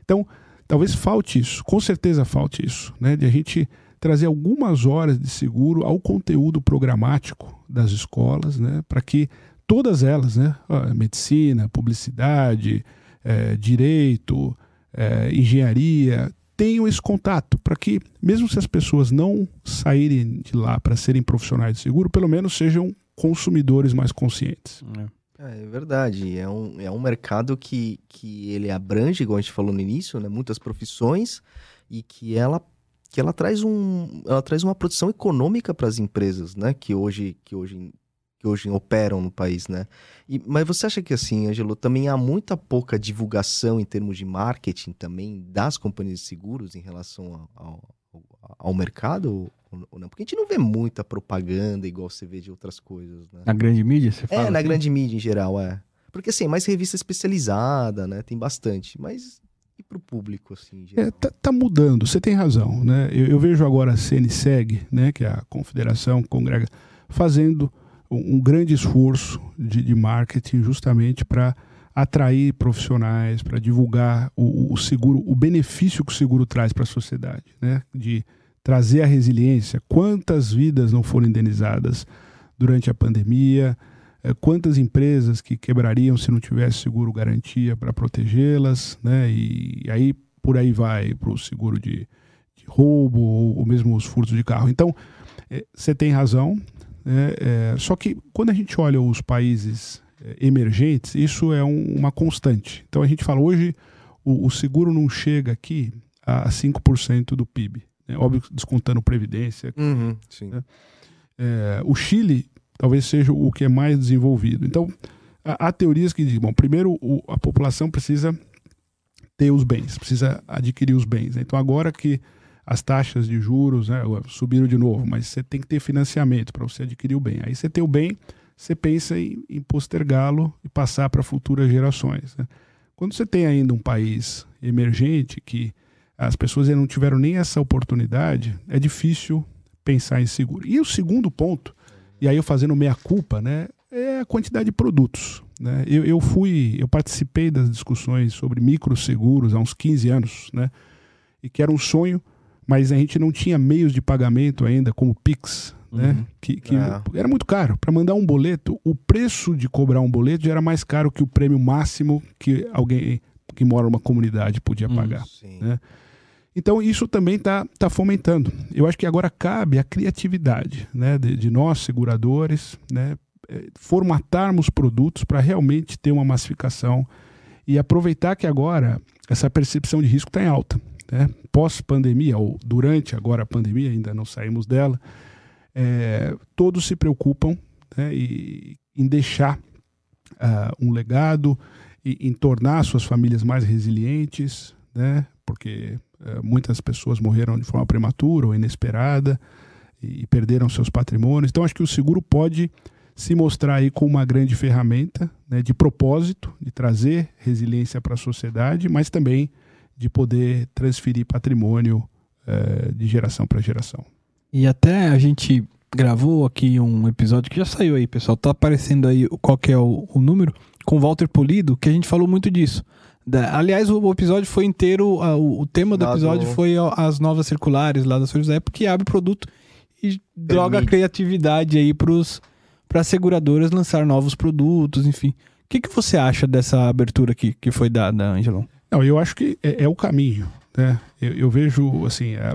Então, talvez falte isso, com certeza falte isso, né, de a gente trazer algumas horas de seguro ao conteúdo programático das escolas, né, para que todas elas, né, medicina, publicidade, é, direito, é, engenharia, tenham esse contato, para que, mesmo se as pessoas não saírem de lá para serem profissionais de seguro, pelo menos sejam consumidores mais conscientes. É, é verdade. É um, é um mercado que, que ele abrange, igual a gente falou no início, né, muitas profissões e que ela que ela traz um ela traz uma produção econômica para as empresas, né, que hoje que hoje que hoje operam no país, né? E, mas você acha que assim, Angelo, também há muita pouca divulgação em termos de marketing também das companhias de seguros em relação ao, ao, ao mercado? Ou não? Porque a gente não vê muita propaganda igual você vê de outras coisas, né? Na grande mídia, você fala? É, na assim? grande mídia em geral, é. Porque assim, mais revista especializada, né? Tem bastante. Mas e pro público, assim, em geral? É, tá, tá mudando, você tem razão, né? Eu, eu vejo agora a CNSEG, né, que é a confederação congrega, fazendo um, grande esforço de, de marketing justamente para atrair profissionais, para divulgar o, o, seguro, o benefício que o seguro traz para a sociedade, né? De trazer a resiliência. Quantas vidas não foram indenizadas durante a pandemia? É, quantas empresas que quebrariam se não tivesse seguro garantia para protegê-las, né? E, aí por aí vai para o seguro de, de roubo ou, mesmo os furtos de carro. Então você é, tem razão. Né? É, só que quando a gente olha os países é, emergentes, isso é um, uma constante. Então a gente fala hoje o, o seguro não chega aqui a 5% do PIB. Né? Óbvio, descontando previdência. Uhum, né? é, o Chile talvez seja o que é mais desenvolvido. Então, há, há teorias que dizem, bom, primeiro o, a população precisa ter os bens, precisa adquirir os bens. Né? Então, agora que as taxas de juros né, subiram de novo, mas você tem que ter financiamento para você adquirir o bem. Aí você tem o bem, você pensa em, em postergá-lo e passar para futuras gerações. Né? Quando você tem ainda um país emergente que as pessoas não tiveram nem essa oportunidade, é difícil pensar em seguro. E o segundo ponto, e aí eu fazendo meia culpa, né, é a quantidade de produtos. Né? Eu, eu fui, eu participei das discussões sobre microseguros há uns 15 anos, né, e que era um sonho, mas a gente não tinha meios de pagamento ainda, como Pix, né? Uhum. Que, que é. era muito caro. Para mandar um boleto, o preço de cobrar um boleto já era mais caro que o prêmio máximo que alguém que mora numa comunidade podia hum, pagar. né? Então isso também está tá fomentando. Eu acho que agora cabe a criatividade né, de, de nós, seguradores, né, eh, formatarmos produtos para realmente ter uma massificação e aproveitar que agora essa percepção de risco está em alta. Né? Pós-pandemia, ou durante agora a pandemia, ainda não saímos dela, é, todos se preocupam né, e, em deixar uh, um legado, e, em tornar suas famílias mais resilientes, né, porque uh, muitas pessoas morreram de forma prematura ou inesperada e perderam seus patrimônios. Então, acho que o seguro pode se mostrar aí como uma grande ferramenta né, de propósito, de trazer resiliência para a sociedade, mas também de poder transferir patrimônio uh, de geração para geração. E até a gente gravou aqui um episódio que já saiu aí, pessoal. Tá aparecendo aí qual que é o, o número, com Walter Polido, que a gente falou muito disso. Da, aliás, o, o, episódio foi inteiro, a, o, o, tema do episódio foi as novas circulares lá da Solução Apple, que abre produto e droga a criatividade aí para as seguradoras lançar novos produtos, enfim. O que, que você acha dessa abertura aqui que foi dada, Angelão? Não, eu acho que é, é o caminho. Né? Eu, eu vejo, assim, é,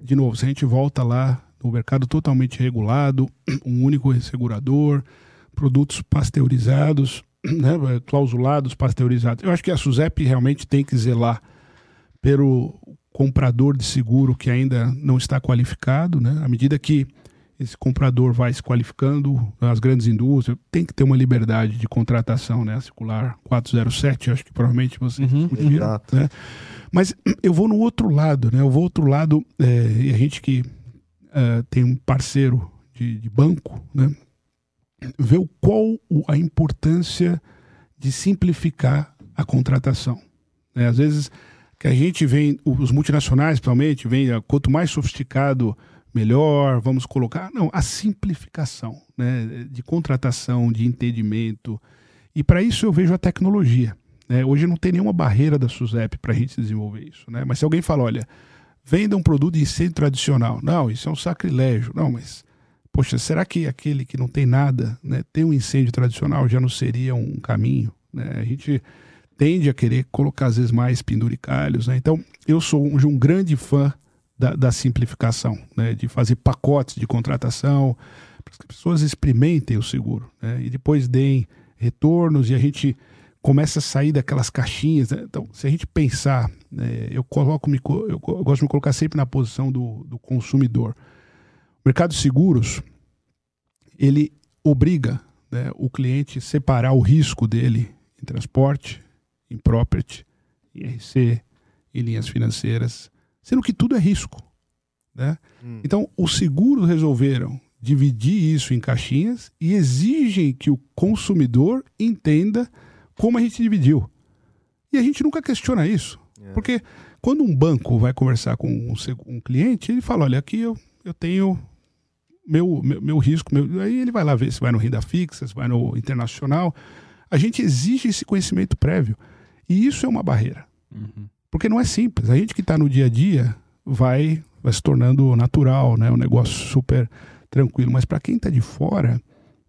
de novo, se a gente volta lá no mercado totalmente regulado, um único segurador, produtos pasteurizados, né, clausulados, pasteurizados. Eu acho que a SUSEP realmente tem que zelar pelo comprador de seguro que ainda não está qualificado, né? À medida que esse comprador vai se qualificando, as grandes indústrias, tem que ter uma liberdade de contratação, né? A circular 407, acho que provavelmente vocês uhum, discutiram, né? Mas eu vou no outro lado, né? Eu vou outro lado, é, e a gente que é, tem um parceiro de, de banco, né? Vê qual a importância de simplificar a contratação. Né? Às vezes que a gente vem, os multinacionais principalmente, vem quanto mais sofisticado, melhor, vamos colocar. Não, a simplificação né? de contratação, de entendimento. E para isso eu vejo a tecnologia. Né? Hoje não tem nenhuma barreira da SUSEP para a gente desenvolver isso. Né? Mas se alguém fala, olha, venda um produto de incêndio tradicional. Não, isso é um sacrilégio. Não, mas, poxa, será que aquele que não tem nada, né, tem um incêndio tradicional já não seria um caminho? Né? A gente tende a querer colocar às vezes mais penduricalhos. Né? Então, eu sou um, um grande fã da, da simplificação, né? de fazer pacotes de contratação, para que as pessoas experimentem o seguro né? e depois deem retornos e a gente começa a sair daquelas caixinhas. Né? Então, se a gente pensar, né, eu coloco, eu gosto de me colocar sempre na posição do, do consumidor. O mercado de seguros ele obriga né, o cliente a separar o risco dele em transporte, em property, em RC, em linhas financeiras, sendo que tudo é risco. Né? Hum. Então, os seguros resolveram dividir isso em caixinhas e exigem que o consumidor entenda como a gente dividiu. E a gente nunca questiona isso. É. Porque quando um banco vai conversar com um, um, cliente, ele fala: olha, aqui eu, eu tenho meu, meu, meu risco. Meu... Aí ele vai lá ver se vai no renda fixa, se vai no internacional. A gente exige esse conhecimento prévio. E isso é uma barreira. Uhum. Porque não é simples. A gente que está no dia a dia vai, vai se tornando natural, né? um negócio super tranquilo. Mas para quem está de fora,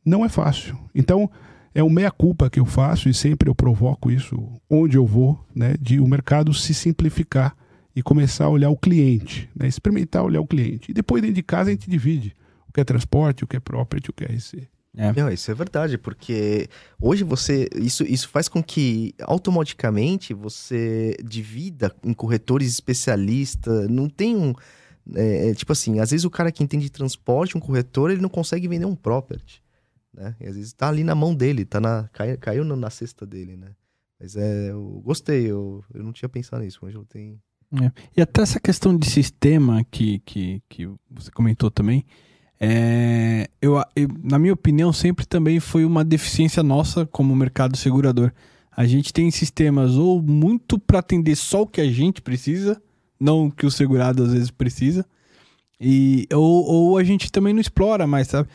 não é fácil. Então, é uma meia-culpa que eu faço e sempre eu provoco isso onde eu vou, né? de o mercado se simplificar e começar a olhar o cliente, né? experimentar olhar o cliente. E depois dentro de casa a gente divide o que é transporte, o que é property, o que é RC. É. Isso é verdade, porque hoje você. Isso, isso faz com que automaticamente você divida em corretores especialistas. Não tem um. É, é, tipo assim, às vezes o cara que entende transporte, um corretor, ele não consegue vender um property. Né? E às vezes tá ali na mão dele, tá na, caiu, caiu na cesta dele, né? Mas é, eu gostei, eu, eu não tinha pensado nisso, mas eu tenho. É. E até essa questão de sistema que, que, que você comentou também, é, eu, eu, na minha opinião, sempre também foi uma deficiência nossa como mercado segurador. A gente tem sistemas ou muito para atender só o que a gente precisa, não o que o segurado às vezes precisa, e, ou, ou a gente também não explora mais, sabe?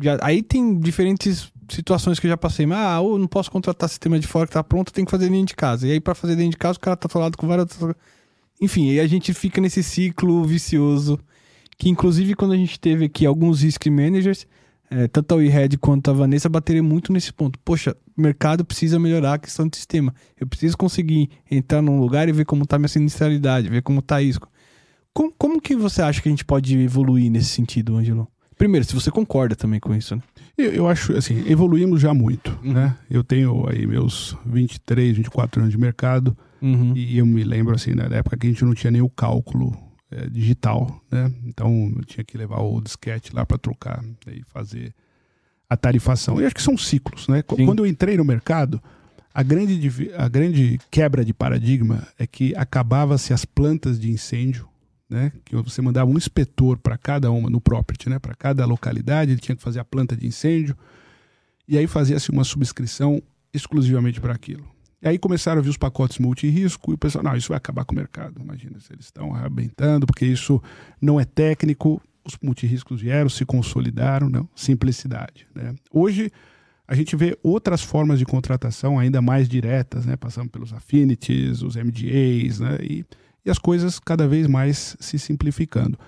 Já, aí tem diferentes situações que eu já passei. Mas, ah, eu não posso contratar sistema de fora que tá pronto, tem que fazer dentro de casa. E aí, para fazer dentro de casa, o cara tá falado com várias. Enfim, aí a gente fica nesse ciclo vicioso que inclusive quando a gente teve aqui alguns risk managers, é, tanto a WeHead quanto a Vanessa bateram muito nesse ponto. Poxa, o mercado precisa melhorar a questão do sistema. Eu preciso conseguir entrar num lugar e ver como está minha sinistralidade, ver como está isso. Como, como que você acha que a gente pode evoluir nesse sentido, Angelo? Primeiro, se você concorda também com isso, né? Eu, eu acho, assim, evoluímos já muito, uhum. né? Eu tenho aí meus 23, 24 anos de mercado uhum. e eu me lembro, assim, na época que a gente não tinha nem o cálculo é, digital, né? Então eu tinha que levar o disquete lá para trocar e fazer a tarifação. E acho que são ciclos, né? Sim. Quando eu entrei no mercado, a grande, a grande quebra de paradigma é que acabava-se as plantas de incêndio, né? Que você mandava um inspetor para cada uma no property, né? Para cada localidade, ele tinha que fazer a planta de incêndio e aí fazia-se uma subscrição exclusivamente para aquilo. E aí começaram a vir os pacotes multirisco e o pessoal, não, isso vai acabar com o mercado. Imagina se eles estão arrebentando, porque isso não é técnico. Os multiriscos vieram, se consolidaram, não, simplicidade. Né? Hoje a gente vê outras formas de contratação ainda mais diretas, né? passando pelos affinities, os MDAs, né? e, e as coisas cada vez mais se simplificando.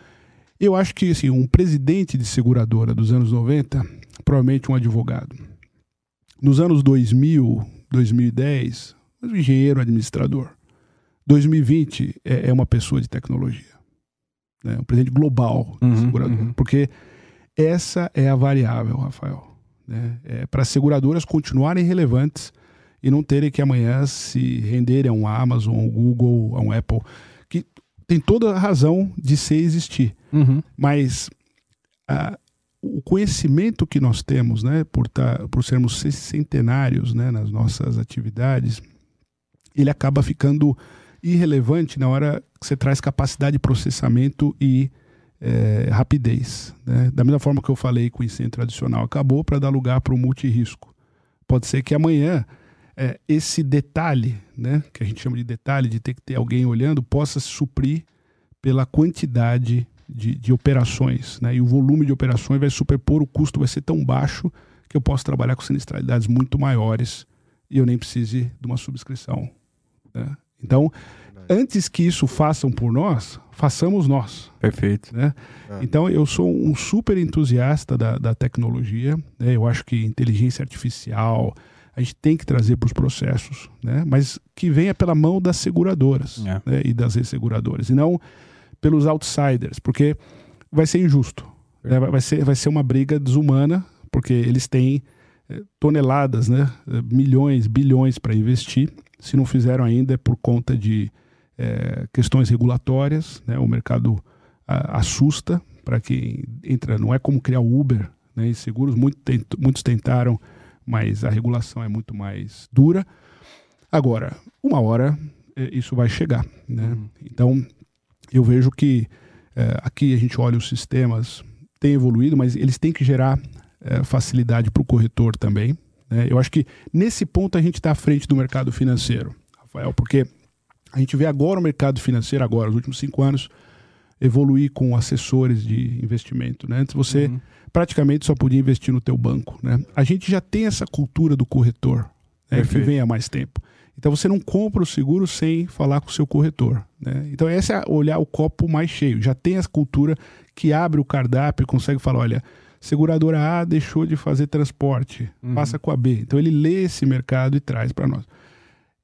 Eu acho que assim, um presidente de seguradora dos anos 90, provavelmente um advogado. Nos anos 2000, 2010, mas um engenheiro administrador. 2020 é, é uma pessoa de tecnologia. Né? Um presente global uhum, segurador. Uhum. Porque essa é a variável, Rafael. Né? É para as seguradoras continuarem relevantes e não terem que amanhã se renderem a um Amazon, a um Google, a um Apple, que tem toda a razão de ser existir. Uhum. Mas a, o conhecimento que nós temos, né, por, tá, por sermos centenários né, nas nossas atividades, ele acaba ficando irrelevante na hora que você traz capacidade de processamento e é, rapidez. Né? Da mesma forma que eu falei que o incêndio tradicional acabou para dar lugar para o multirisco. Pode ser que amanhã é, esse detalhe, né, que a gente chama de detalhe, de ter que ter alguém olhando, possa se suprir pela quantidade de, de operações, né? E o volume de operações vai superpor, o custo vai ser tão baixo que eu posso trabalhar com sinistralidades muito maiores e eu nem precise de uma subscrição. Né? Então, antes que isso façam por nós, façamos nós. Perfeito. Né? É. Então, eu sou um super entusiasta da, da tecnologia. Né? Eu acho que inteligência artificial a gente tem que trazer para os processos, né? mas que venha pela mão das seguradoras é. né? e das resseguradoras, e não pelos outsiders, porque vai ser injusto. É, vai, ser, vai ser uma briga desumana, porque eles têm é, toneladas, né? milhões, bilhões para investir. Se não fizeram ainda é por conta de é, questões regulatórias. Né? O mercado a, assusta para quem entra. Não é como criar o Uber né? e seguros. Muito tent, muitos tentaram, mas a regulação é muito mais dura. Agora, uma hora é, isso vai chegar. Né? Uhum. Então, eu vejo que é, aqui a gente olha os sistemas, tem evoluído, mas eles têm que gerar é, facilidade para o corretor também. Né? Eu acho que nesse ponto a gente está à frente do mercado financeiro, Rafael, porque a gente vê agora o mercado financeiro, agora, nos últimos cinco anos, evoluir com assessores de investimento. Né? Antes você uhum. praticamente só podia investir no teu banco. Né? A gente já tem essa cultura do corretor, né, que vem há mais tempo. Então você não compra o seguro sem falar com o seu corretor. Né? Então essa é olhar o copo mais cheio. Já tem essa cultura que abre o cardápio e consegue falar, olha, seguradora A deixou de fazer transporte, uhum. passa com a B. Então ele lê esse mercado e traz para nós.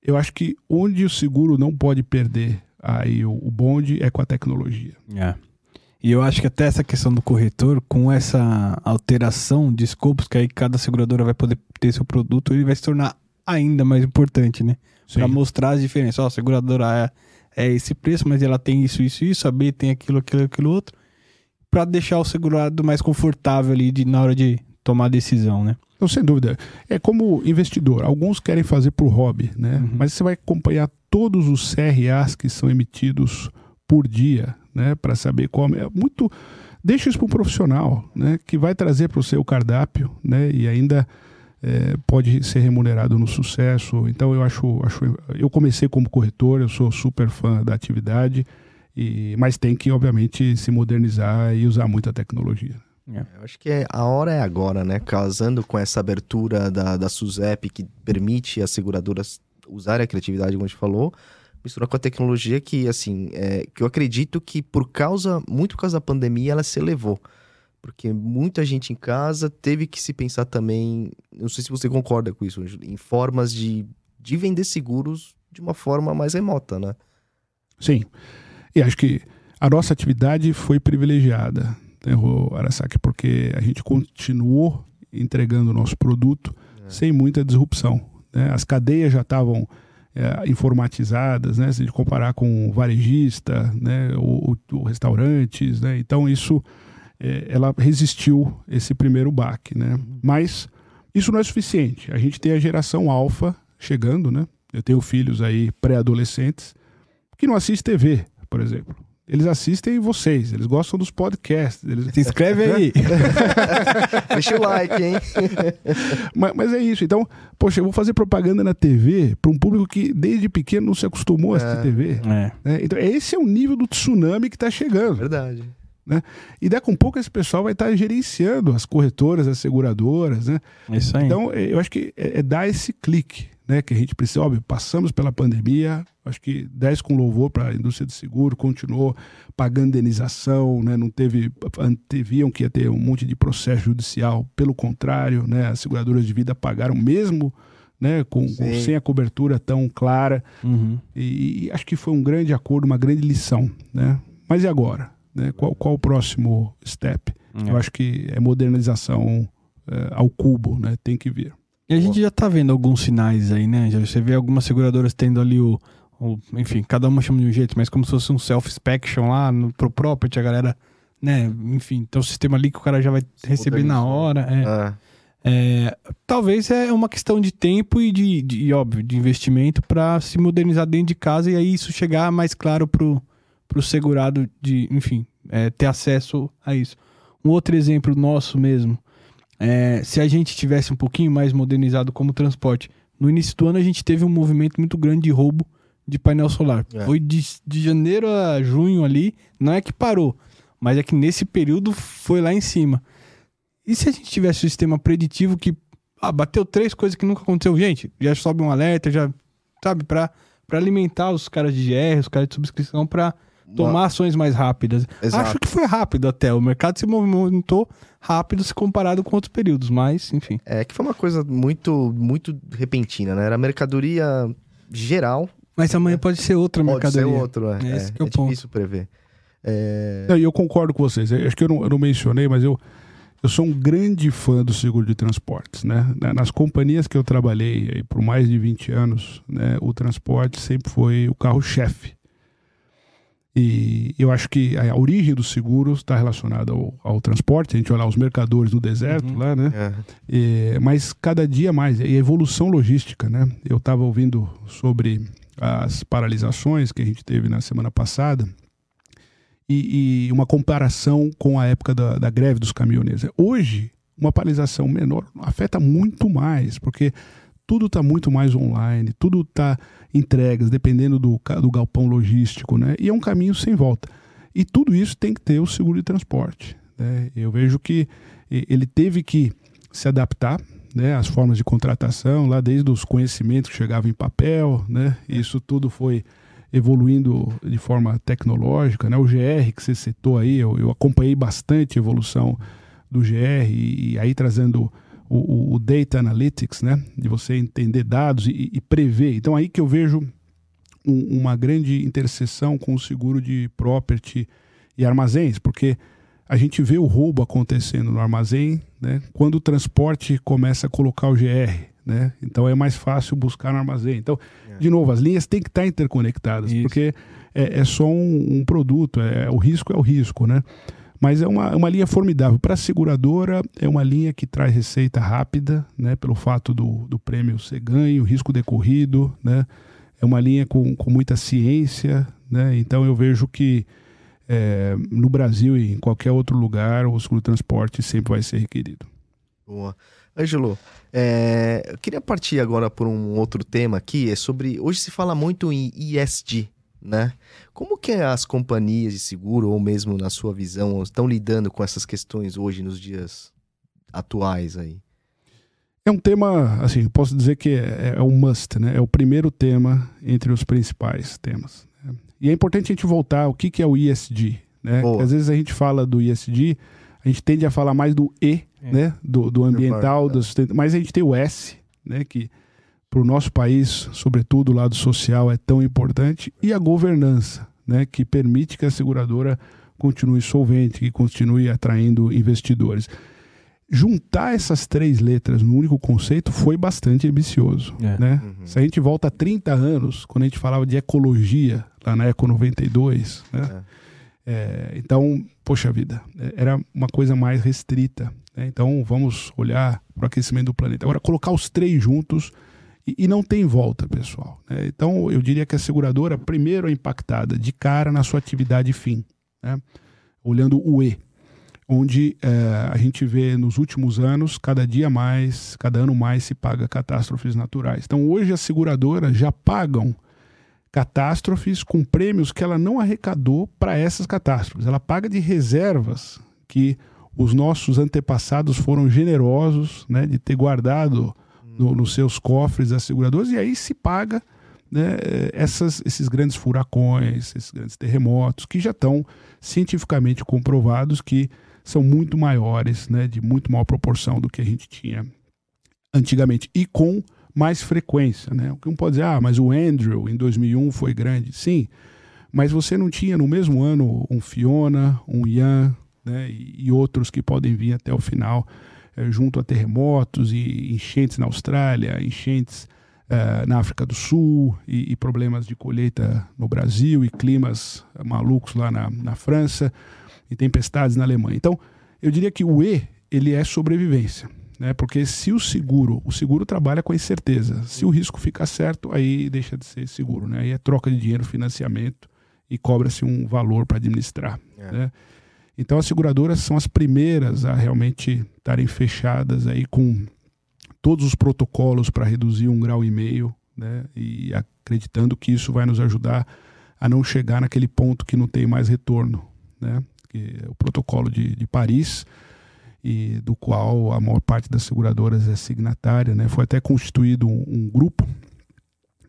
Eu acho que onde o seguro não pode perder aí o, o bonde é com a tecnologia. É. E eu acho que até essa questão do corretor, com essa alteração de escopos que aí cada seguradora vai poder ter seu produto, ele vai se tornar ainda mais importante, né? Para mostrar as diferenças. Ó, a seguradora é, é esse preço, mas ela tem isso, isso, isso, a B tem aquilo, aquilo, aquilo outro. Para deixar o segurado mais confortável ali de, na hora de tomar a decisão, né? Então, sem dúvida. É como investidor. Alguns querem fazer por hobby, né? Uhum. Mas você vai acompanhar todos os CRAs que são emitidos por dia, né? Para saber como. É muito. Deixa isso para um profissional, né? Que vai trazer para o seu cardápio, né? E ainda é, pode ser remunerado no sucesso. Então eu acho, acho, eu comecei como corretor, eu sou super fã da atividade, e, mas tem que obviamente se modernizar e usar muita tecnologia. É. Eu acho que é, a hora é agora, né? Casando com essa abertura da, da SUSEP que permite as seguradoras usarem a criatividade, como a gente falou, mistura com a tecnologia que, assim, é, que eu acredito que por causa, muito por causa da pandemia, ela se elevou. Porque muita gente em casa teve que se pensar também, não sei se você concorda com isso, em formas de, de vender seguros de uma forma mais remota, né? Sim. E acho que a nossa atividade foi privilegiada, né, Arasaki, porque a gente continuou entregando o nosso produto é. sem muita disrupção. Né? As cadeias já estavam é, informatizadas, né? Se a gente comparar com varejista, né? ou, ou restaurantes, né? Então isso é, ela resistiu esse primeiro baque, né? Uhum. Mas isso não é suficiente. A gente tem a geração alfa chegando, né? Eu tenho filhos aí pré-adolescentes que não assistem TV, por exemplo. Eles assistem vocês, eles gostam dos podcasts. Eles... Se inscreve aí. Deixa o like, hein? mas, mas, é isso. Então, poxa, eu vou fazer propaganda na TV para um público que desde pequeno não se acostumou a assistir é. TV. É. Né? Então, esse é o nível do tsunami que está chegando. Verdade. Né? E daqui a um pouco esse pessoal vai estar gerenciando as corretoras, as seguradoras. Né? Isso aí. Então, é, eu acho que é, é dar esse clique né, que a gente precisa. Óbvio, passamos pela pandemia, acho que 10 com louvor para a indústria de seguro, continuou pagando indenização, né, não teve, anteviam que ia ter um monte de processo judicial, pelo contrário, né, as seguradoras de vida pagaram mesmo né, com, com, sem a cobertura tão clara. Uhum. E, e, acho que foi um grande acordo, uma grande lição. Né? Mas e agora? Né? Qual, qual o próximo step? Uhum. Eu acho que é modernização é, ao cubo, né? tem que vir. E a gente já está vendo alguns sinais aí, né? Já você vê algumas seguradoras tendo ali o, o, enfim, cada uma chama de um jeito, mas como se fosse um self-inspection lá no, pro property, a galera, né? Enfim, então o sistema ali que o cara já vai se receber na hora. É. é. É, talvez é uma questão de tempo e de, de óbvio, de investimento para se modernizar dentro de casa e aí isso chegar mais claro pro, pro segurado de, enfim, é, ter acesso a isso. Um outro exemplo nosso mesmo, é, se a gente tivesse um pouquinho mais modernizado como transporte, no início do ano a gente teve um movimento muito grande de roubo de painel solar. É. Foi de, de janeiro a junho ali, não é que parou, mas é que nesse período foi lá em cima. E se a gente tivesse um sistema preditivo que ah, bateu três coisas que nunca aconteceu, gente, já sobe um alerta, já, sabe, para alimentar os caras de GR, os caras de subscrição, para tomar ações mais rápidas. Exato. Acho que foi rápido até. O mercado se movimentou rápido se comparado com outros períodos, mas enfim. É que foi uma coisa muito, muito repentina, né? Era mercadoria geral. Mas amanhã é. pode ser outra pode mercadoria. Pode ser outro, é. é, é, é difícil prever. É... Não, e eu concordo com vocês. Acho que eu não, eu não mencionei, mas eu, eu sou um grande fã do seguro de transportes. Né? Na- Nas companhias que eu trabalhei aí por mais de 20 anos, né, o transporte sempre foi o carro-chefe. E eu acho que a origem do seguro está relacionada ao, ao transporte. A gente olha lá os mercadores no deserto, Uhum. lá, né? É. É, mas cada dia mais, e a evolução logística, né? Eu estava ouvindo sobre as paralisações que a gente teve na semana passada e, e uma comparação com a época da, da greve dos caminhoneiros. Hoje, uma paralisação menor afeta muito mais, porque tudo está muito mais online, tudo está entregas, dependendo do, do galpão logístico, né? E é um caminho sem volta. E tudo isso tem que ter o seguro de transporte. né? Eu vejo que ele teve que se adaptar né, às formas de contratação, lá desde os conhecimentos que chegavam em papel, né? Isso tudo foi evoluindo de forma tecnológica, né? O GR que você citou aí, eu, eu acompanhei bastante a evolução do GR e, e aí trazendo o, o- data analytics, né? De você entender dados e, e prever. Então aí que eu vejo um- uma grande interseção com o seguro de property e armazéns, porque a gente vê o roubo acontecendo no armazém, né? Quando o transporte começa a colocar o GR, né? Então é mais fácil buscar no armazém. Então, de novo, as linhas têm que estar interconectadas, Isso. porque é, é só um, um produto, é, o risco é o risco, né? Mas é uma, uma linha formidável. Para a seguradora, é uma linha que traz receita rápida, né? Pelo fato do, do prêmio ser ganho, risco decorrido, né? É uma linha com, com muita ciência, né? Então eu vejo que é, no Brasil e em qualquer outro lugar, o seguro transporte sempre vai ser requerido. Boa. Ângelo, é, eu queria partir agora por um outro tema aqui, é sobre, hoje se fala muito em ESG, né? Como que as companhias de seguro, ou mesmo na sua visão, estão lidando com essas questões hoje, nos dias atuais aí? É um tema, assim, eu posso dizer que é, é um must, né? É o primeiro tema entre os principais temas. né? E é importante a gente voltar ao que, que é o ESG, né? Às vezes a gente fala do ESG, a gente tende a falar mais do E, É. né? Do, do ambiental, do sustenta- mas a gente tem o S, né? Que para o nosso país, sobretudo o lado social, é tão importante, e a governança, né? Que permite que a seguradora continue solvente, que continue atraindo investidores juntar essas três letras no único conceito foi bastante ambicioso. É. Né? Uhum. Se a gente volta a 30 anos, quando a gente falava de ecologia, lá na Eco 92, né? É, então, poxa vida, é, era uma coisa mais restrita. né? Então, vamos olhar para o aquecimento do planeta. Agora, colocar os três juntos e, e não tem volta, pessoal. né? Então, eu diria que a seguradora, primeiro, é impactada de cara na sua atividade fim, né? olhando o E onde eh, a gente vê nos últimos anos, cada dia mais, cada ano mais se paga catástrofes naturais. Então hoje as seguradoras já pagam catástrofes com prêmios que ela não arrecadou para essas catástrofes. Ela paga de reservas que os nossos antepassados foram generosos né, de ter guardado no- nos seus cofres das seguradoras, e aí se paga né, essas, esses grandes furacões, esses grandes terremotos, que já estão cientificamente comprovados que são muito maiores, né, de muito maior proporção do que a gente tinha antigamente e com mais frequência, né? O que um pode dizer, ah, mas o Andrew em 2001 foi grande, sim, mas você não tinha no mesmo ano um Fiona, um Ian, né, e, e outros que podem vir até o final, eh, junto a terremotos e enchentes na Austrália, enchentes eh, na África do Sul e, e problemas de colheita no Brasil e climas malucos lá na, na França e tempestades na Alemanha. Então, eu diria que o E ele é sobrevivência, né? Porque se o seguro, o seguro trabalha com a incerteza. Se o risco ficar certo, aí deixa de ser seguro, né? Aí é troca de dinheiro, financiamento e cobra-se um valor para administrar, É. né? Então as seguradoras são as primeiras a realmente estarem fechadas aí com todos os protocolos para reduzir um grau e meio, né? E acreditando que isso vai nos ajudar a não chegar naquele ponto que não tem mais retorno, né? Que é o protocolo de, de Paris e do qual a maior parte das seguradoras é signatária, né? Foi até constituído um, um grupo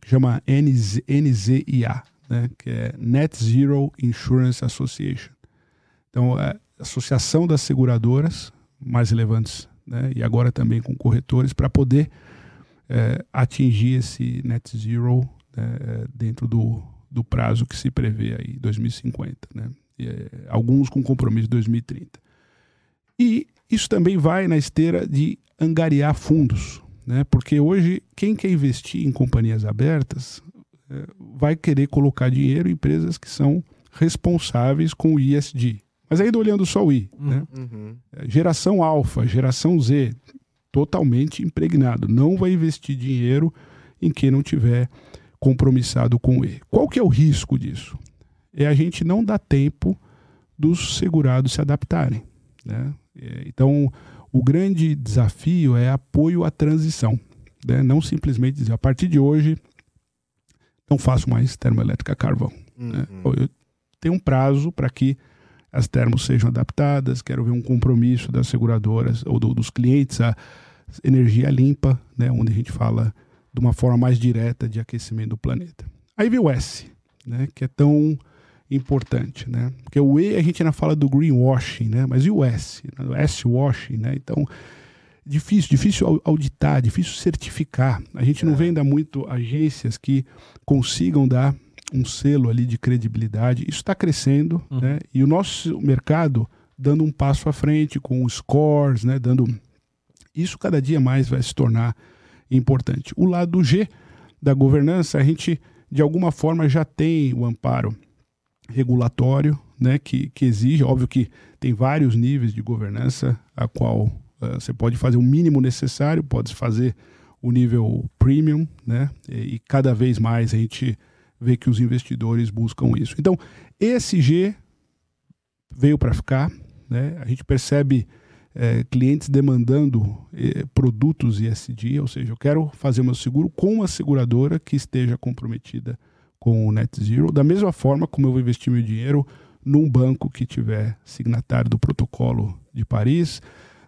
que chama NZ, NZIA, né? Que é Net Zero Insurance Association. Então, a associação das seguradoras mais relevantes, né? E agora também com corretores para poder eh, atingir esse net zero né, eh, dentro do, do prazo que se prevê aí, 2050, né? é, alguns com compromisso de 2030. E isso também vai na esteira de angariar fundos, né? porque hoje quem quer investir em companhias abertas é, vai querer colocar dinheiro em empresas que são responsáveis com o ISD. Mas ainda olhando só o I, né? Uhum. É, Geração alfa, geração Z, totalmente impregnado. Não vai investir dinheiro em quem não tiver compromissado com o E. Qual que é o risco disso? É a gente não dar tempo dos segurados se adaptarem. Né? É, Então, o grande desafio é apoio à transição. Né? Não simplesmente dizer, a partir de hoje, não faço mais termoelétrica a carvão. né? Uhum. Eu tenho um prazo para que as termos sejam adaptadas, quero ver um compromisso das seguradoras ou do- dos clientes a energia limpa, né, onde a gente fala de uma forma mais direta de aquecimento do planeta. Aí vem o S, né, que é tão importante, né? Porque o E a gente ainda fala do greenwashing, né? Mas e o S? né? O S-washing, né? Então, difícil, difícil au- auditar, difícil certificar. A gente não vê ainda muito agências que consigam dar um selo ali de credibilidade. Isso está crescendo, Uhum. né? E o nosso mercado dando um passo à frente com os scores, né? Dando isso cada dia mais vai se tornar importante. O lado G da governança, a gente de alguma forma já tem o amparo regulatório, né, que, que exige, óbvio que tem vários níveis de governança, a qual eh, você pode fazer o mínimo necessário, pode fazer o nível premium, né, e, e cada vez mais a gente vê que os investidores buscam isso. Então, esse G veio para ficar, né, a gente percebe eh, clientes demandando eh, produtos ESG, ou seja, eu quero fazer meu seguro com uma seguradora que esteja comprometida com o Net Zero, da mesma forma como eu vou investir meu dinheiro num banco que tiver signatário do protocolo de Paris,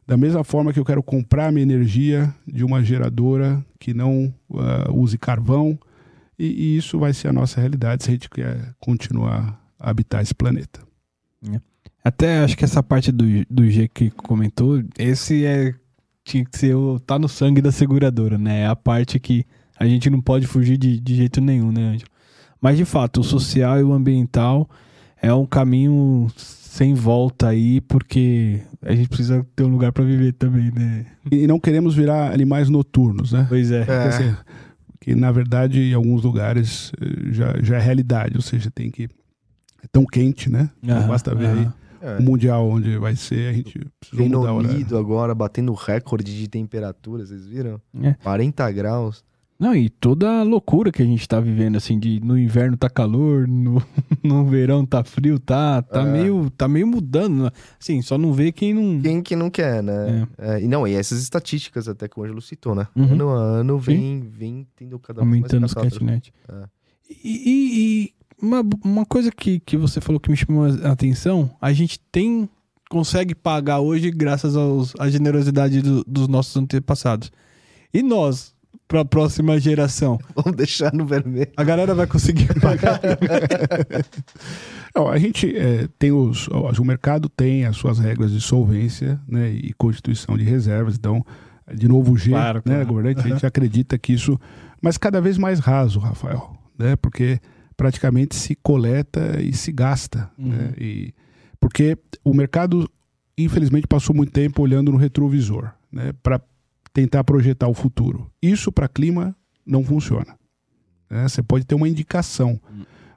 da mesma forma que eu quero comprar minha energia de uma geradora que não ah, use carvão, e, e isso vai ser a nossa realidade se a gente quer continuar a habitar esse planeta. Até acho que essa parte do, do G que comentou, esse é. Tinha que ser o. tá no sangue da seguradora, né? É a parte que a gente não pode fugir de, de jeito nenhum, né, Ângelo? Mas de fato, o social e o ambiental é um caminho sem volta aí, porque a gente precisa ter um lugar para viver também, né? E não queremos virar animais noturnos, né? Pois é. É. Quer dizer, que na verdade em alguns lugares eh, já, já é realidade, ou seja, tem que é tão quente, né? Não Aham, basta ver aí aham. É. o mundial onde vai ser, a gente precisou Reino mudar. Unido agora batendo recorde de temperatura, vocês viram? É. 40 graus. Não, e toda a loucura que a gente tá vivendo, assim, de no inverno tá calor, no, no verão tá frio, tá, tá, É. meio, tá meio mudando. né? Assim, só não vê quem não. Quem que não quer, né? É, e não, e essas estatísticas até que o Ângelo citou, né? Uhum. Ano a ano vem, vem tendo cada vez aumentando mais os catástrofe. kitnet. É. E, e- e uma, uma coisa que, que você falou que me chamou a atenção, a gente tem consegue pagar hoje graças aos, à generosidade do- dos nossos antepassados. E nós, para a próxima geração, Vamos deixar no vermelho. a galera vai conseguir pagar? Não, a gente eh, tem os. O mercado tem as suas regras de solvência né, e constituição de reservas. Então, de novo, o G, Claro, né, claro. governante, a gente acredita que isso. Mas cada vez mais raso, Rafael, né? Porque praticamente se coleta e se gasta. Uhum. Né, e, porque o mercado, infelizmente, passou muito tempo olhando no retrovisor né, para tentar projetar o futuro. Isso para clima não funciona. né? Você pode ter uma indicação,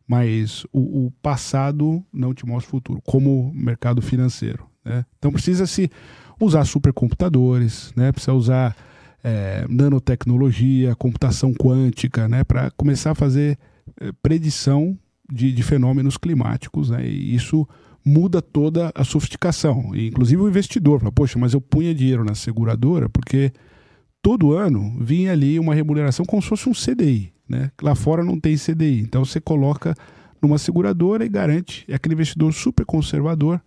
mas o, o passado não te mostra o futuro, como mercado financeiro. né? Então precisa se usar supercomputadores, né? precisa usar é, nanotecnologia, computação quântica, né? para começar a fazer é, predição de, de fenômenos climáticos. Né? E isso muda toda a sofisticação. E, inclusive o investidor fala, poxa, mas eu punha dinheiro na seguradora porque todo ano vinha ali uma remuneração como se fosse um CDI. Né? Lá fora não tem CDI. Então você coloca numa seguradora e garante. É aquele investidor super conservador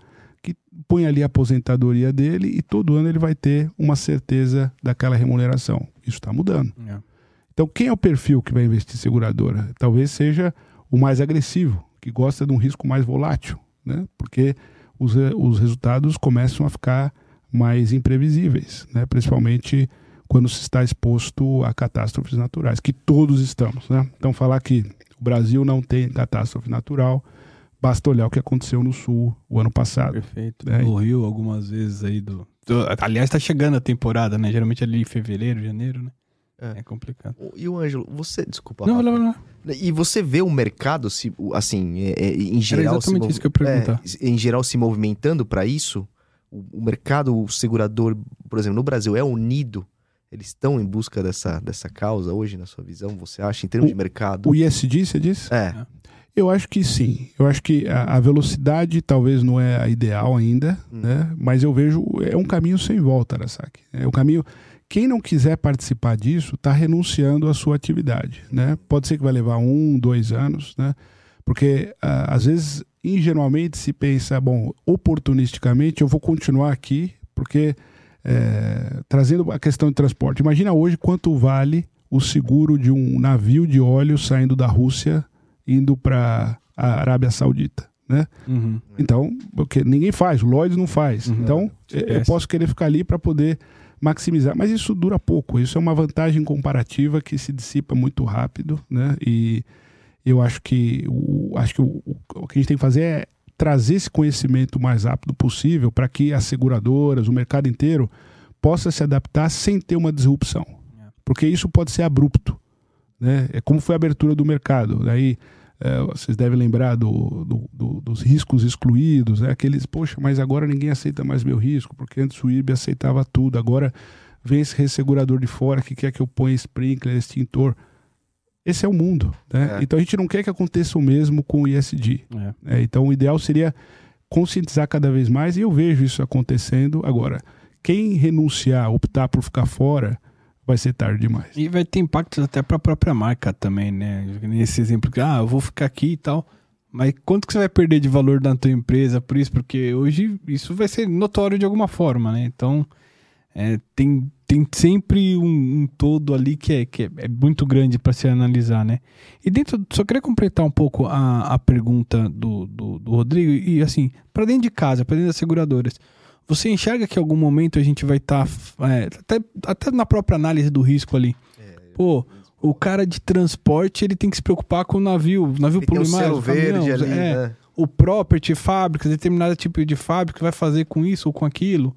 que põe ali a aposentadoria dele e todo ano ele vai ter uma certeza daquela remuneração. Isso está mudando. Então, quem é o perfil que vai investir em seguradora? Talvez seja o mais agressivo, que gosta de um risco mais volátil, né? porque os, re- os resultados começam a ficar mais imprevisíveis, né? principalmente quando se está exposto a catástrofes naturais, que todos estamos. Né? Então, falar que o Brasil não tem catástrofe natural, Basta olhar o que aconteceu no Sul o ano passado. Perfeito. É. No Rio, algumas vezes aí do. Aliás, tá chegando a temporada, né? Geralmente ali em fevereiro, janeiro, né? É. É, complicado. E o Ângelo, você. Desculpa. Não, vai lá. E você vê o mercado, se, o- assim, é, é, em geral. se exatamente isso que eu perguntar. em geral, se movimentando para isso? O, o mercado segurador, por exemplo, no Brasil, é unido? Eles estão em busca dessa, dessa causa hoje, na sua visão? Você acha, em termos O- de mercado? O ISD, você disse? É. Eu acho que sim. Eu acho que a, a velocidade talvez não é a ideal ainda, Hum. né? Mas eu vejo é um caminho sem volta, Arasaki. É um caminho. Quem não quiser participar disso está renunciando à sua atividade, né? Pode ser que vai levar um, dois anos, né? Porque ah, às vezes ingenuamente se pensa, bom, oportunisticamente eu vou continuar aqui, porque é, trazendo a questão de transporte. Imagina hoje quanto vale o seguro de um navio de óleo saindo da Rússia indo para a Arábia Saudita, né? Uhum. Então, porque ninguém faz, o Lloyds não faz. Uhum. Então, eu GPS. posso querer ficar ali para poder maximizar, mas isso dura pouco. Isso é uma vantagem comparativa que se dissipa muito rápido, né? E eu acho que o, acho que o, o que a gente tem que fazer é trazer esse conhecimento o mais rápido possível para que as seguradoras, o mercado inteiro, possa se adaptar sem ter uma disrupção. Porque isso pode ser abrupto. Né? É como foi a abertura do mercado. Daí é, vocês devem lembrar do, do- do- dos riscos excluídos, né? aqueles, poxa, mas agora ninguém aceita mais meu risco, porque antes o IRB aceitava tudo, agora vem esse ressegurador de fora que quer que eu ponha sprinkler, extintor. Esse é o mundo. Né? É. Então a gente não quer que aconteça o mesmo com o ISD. É. É, então, o ideal seria conscientizar cada vez mais, e eu vejo isso acontecendo. Agora, quem renunciar, optar por ficar fora, vai ser tarde demais. E vai ter impactos até pra própria marca também, né? Nesse exemplo ah, eu vou ficar aqui e tal. Mas quanto que você vai perder de valor da tua empresa por isso? Porque hoje isso vai ser notório de alguma forma, né? Então, é, tem, tem sempre um, um todo ali que é, que é, é muito grande para se analisar, né? E dentro, só queria completar um pouco a, a pergunta do, do, do Rodrigo. E assim, para dentro de casa, para dentro das seguradoras, você enxerga que em algum momento a gente vai estar, até, até na própria análise do risco ali, pô, o cara de transporte ele tem que se preocupar com o navio, navio E tem o pulmar, selo o caminhão, verde ali, é, né? o property, fábricas, determinado tipo de fábrica vai fazer com isso ou com aquilo,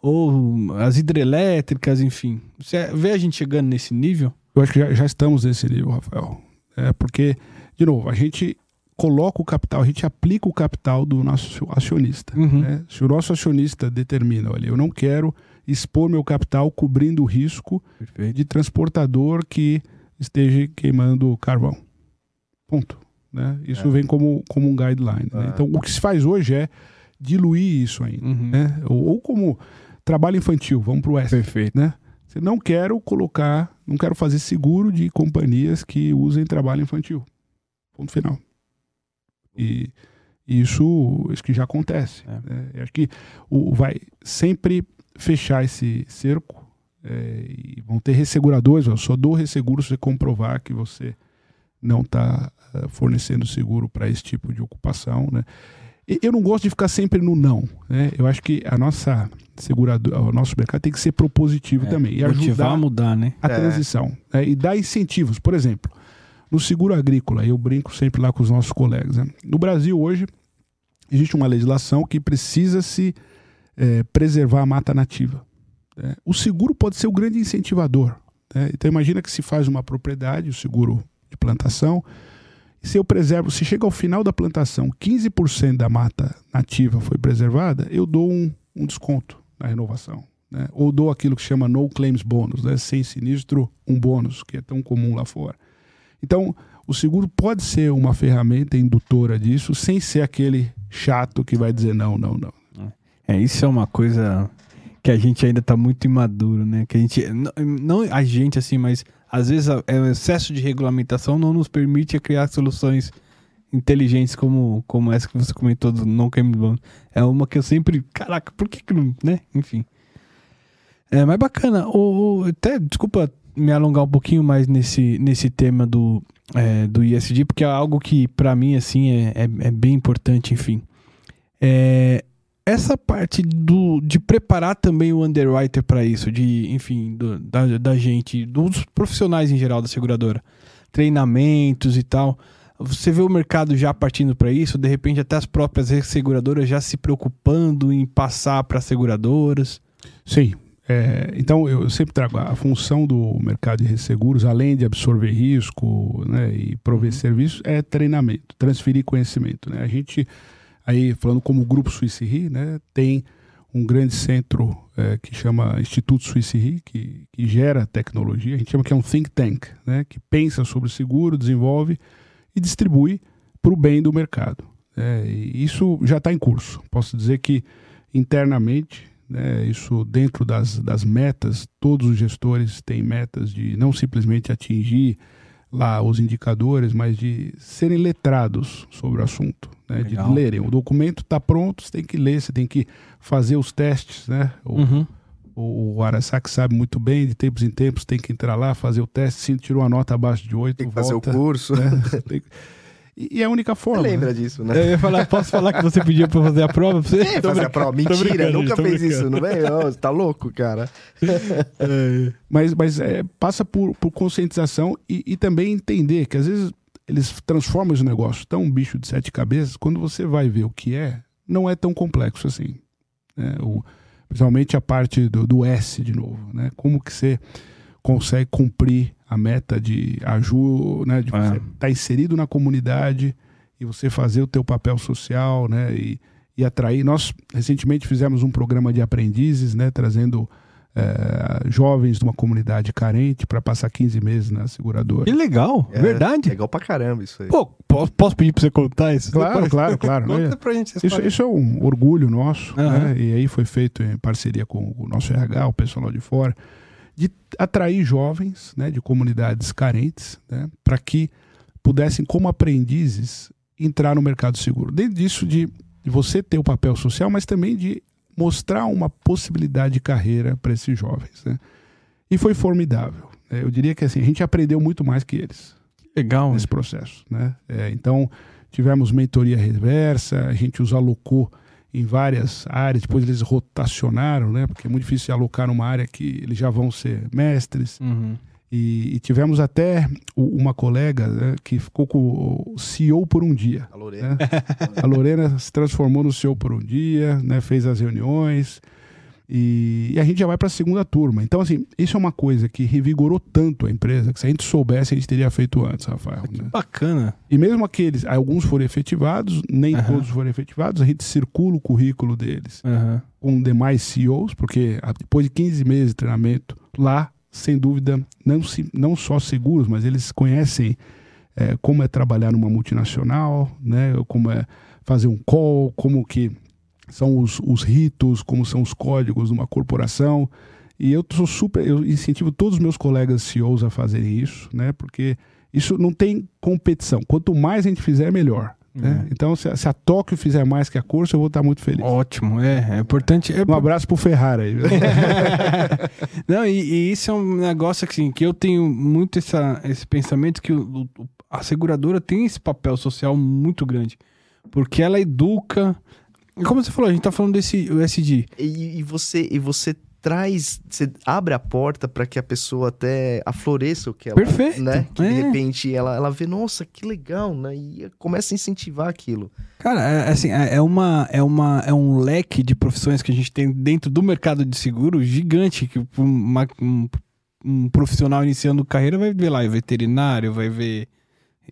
ou as hidrelétricas, enfim. Você vê a gente chegando nesse nível? Eu acho que já, já estamos nesse nível, Rafael. É porque, de novo, a gente coloca o capital, a gente aplica o capital do nosso acionista. Uhum. né? Se o nosso acionista determina, olha, eu não quero expor meu capital cobrindo o risco Perfeito. de transportador que esteja queimando carvão. Ponto. Né? Isso É. vem como, como um guideline. né? É. Então, o que se faz hoje é diluir isso ainda. Uhum. Né? Ou, ou como trabalho infantil, vamos para o oeste. Perfeito. Né? Você não quero colocar, não quero fazer seguro de companhias que usem trabalho infantil. Ponto final. E isso, isso que já acontece. É. né? Eu acho que o, vai sempre fechar esse cerco é, e vão ter resseguradores. Eu só dou resseguro se você comprovar que você não está fornecendo seguro para esse tipo de ocupação. Né? E Eu não gosto de ficar sempre no não. Né? Eu acho que a nossa seguradora, o nosso mercado tem que ser propositivo É, também e ajudar a mudar, né? a É. transição né? e dar incentivos. Por exemplo, no seguro agrícola, eu brinco sempre lá com os nossos colegas. né? No Brasil hoje existe uma legislação que precisa se eh, preservar a mata nativa. né? O seguro pode ser o grande incentivador. né? Então imagina que se faz uma propriedade, o seguro de plantação, se eu preservo, se chega ao final da plantação, 15% da mata nativa foi preservada, eu dou um, um desconto na renovação. né? Ou dou aquilo que chama no claims bônus, né? sem sinistro, um bônus, que é tão comum lá fora. Então, o seguro pode ser uma ferramenta indutora disso, sem ser aquele chato que vai dizer não, não, não. É, isso é uma coisa que a gente ainda tá muito imaduro, né? Que a gente, não, não a gente assim, mas às vezes a- é, o excesso de regulamentação não nos permite criar soluções inteligentes como, como essa que você comentou do claim bond. É uma que eu sempre, caraca, por que que não, né? Enfim. É, mas bacana. O, o- até, desculpa me alongar um pouquinho mais nesse, nesse tema do, é, do ISD, porque é algo que pra mim, assim, é, é, é bem importante, enfim. É, essa parte do, de preparar também o underwriter para isso, de, enfim, do- da, da gente, dos profissionais em geral da seguradora, treinamentos e tal. Você vê o mercado já partindo para isso, de repente até as próprias seguradoras já se preocupando em passar para seguradoras. Sim. É, então eu sempre trago a função do mercado de resseguros, além de absorver risco né, e prover uhum. serviços, é treinamento, transferir conhecimento. Né? A gente, aí falando como Grupo Suíça Re, né, tem um grande centro é, que chama Instituto Suíça Re, que, que gera tecnologia, a gente chama que é um think tank, né, que pensa sobre seguro, desenvolve e distribui para o bem do mercado. É, isso já está em curso. Posso dizer que internamente, né, isso dentro das, das metas, todos os gestores têm metas de não simplesmente atingir lá os indicadores, mas de serem letrados sobre o assunto, né, de lerem. O documento está pronto, você tem que ler, você tem que fazer os testes, né? O, uhum. o, o Arasaki sabe muito bem, de tempos em tempos tem que entrar lá, fazer o teste, se tirou uma nota abaixo de 8, tem que volta, fazer o curso. Né? E é a única forma. Você lembra disso, né? Eu ia falar, posso falar que você pediu pra fazer a prova? Pra você? É, fazer a prova. Mentira, nunca fez isso, não vem? você tá louco, cara. É, mas mas é, passa por, por conscientização e, e também entender que às vezes eles transformam esse negócio tão um bicho de sete cabeças, quando você vai ver o que é, não é tão complexo assim. Né? O, principalmente a parte do, do S de novo, né? Como que você consegue cumprir a meta de ajuda, né, de é. você estar tá inserido na comunidade e você fazer o teu papel social, né, e, e atrair. Nós recentemente fizemos um programa de aprendizes, né, trazendo é, jovens de uma comunidade carente para passar 15 meses na seguradora. Que legal, é, verdade. É legal pra caramba isso aí. Pô, posso, posso pedir pra você contar isso? Claro, claro, claro. Conta é, pra gente isso, isso, é um orgulho nosso, uhum. né? E aí foi feito em parceria com o nosso RH, o pessoal de fora de atrair jovens né, de comunidades carentes né, para que pudessem, como aprendizes, entrar no mercado seguro. Dentro disso, de, você ter o papel social, mas também de mostrar uma possibilidade de carreira para esses jovens. Né? E foi formidável. Né? Eu diria que assim, a gente aprendeu muito mais que eles. Legal. Nesse processo. Né? É, então, tivemos mentoria reversa, a gente os alocou em várias áreas, depois eles rotacionaram, né? Porque é muito difícil alocar numa área que eles já vão ser mestres. Uhum. E, e, tivemos até uma colega né, que ficou com o CEO por um dia. A Lorena. Né? a Lorena se transformou no CEO por um dia, né, fez as reuniões. E, e, a gente já vai para a segunda turma. Então, assim, isso é uma coisa que revigorou tanto a empresa que se a gente soubesse, a gente teria feito antes, Rafael. Que né? bacana. E mesmo aqueles, alguns foram efetivados, nem uhum. todos foram efetivados, a gente circula o currículo deles uhum. com demais CEOs, porque depois de 15 meses de treinamento, lá, sem dúvida, não, se, não só seguros, mas eles conhecem é, como é trabalhar numa multinacional, né, como é fazer um call, como que são os, os ritos, como são os códigos de uma corporação. E eu sou super, eu incentivo todos os meus colegas CEOs a fazerem isso, né? Porque isso não tem competição. Quanto mais a gente fizer, melhor. Né? É. Então, se a, se a Tóquio fizer mais que a Corsa, eu vou estar muito feliz. Ótimo, é, é importante. É... Um abraço pro Ferrari aí. não, e, e, isso é um negócio assim, que eu tenho muito essa, esse pensamento que o, o, a seguradora tem esse papel social muito grande. Porque ela educa, como você falou, a gente tá falando desse USD. E, e você, e você traz, você abre a porta para que a pessoa até afloreça o que ela, Perfeito. né? Que é. de repente ela, ela vê, nossa, que legal, né? E começa a incentivar aquilo. Cara, é, assim, é, é uma, é uma, é um leque de profissões que a gente tem dentro do mercado de seguro gigante que uma, um, um profissional iniciando carreira vai ver lá, é veterinário, vai ver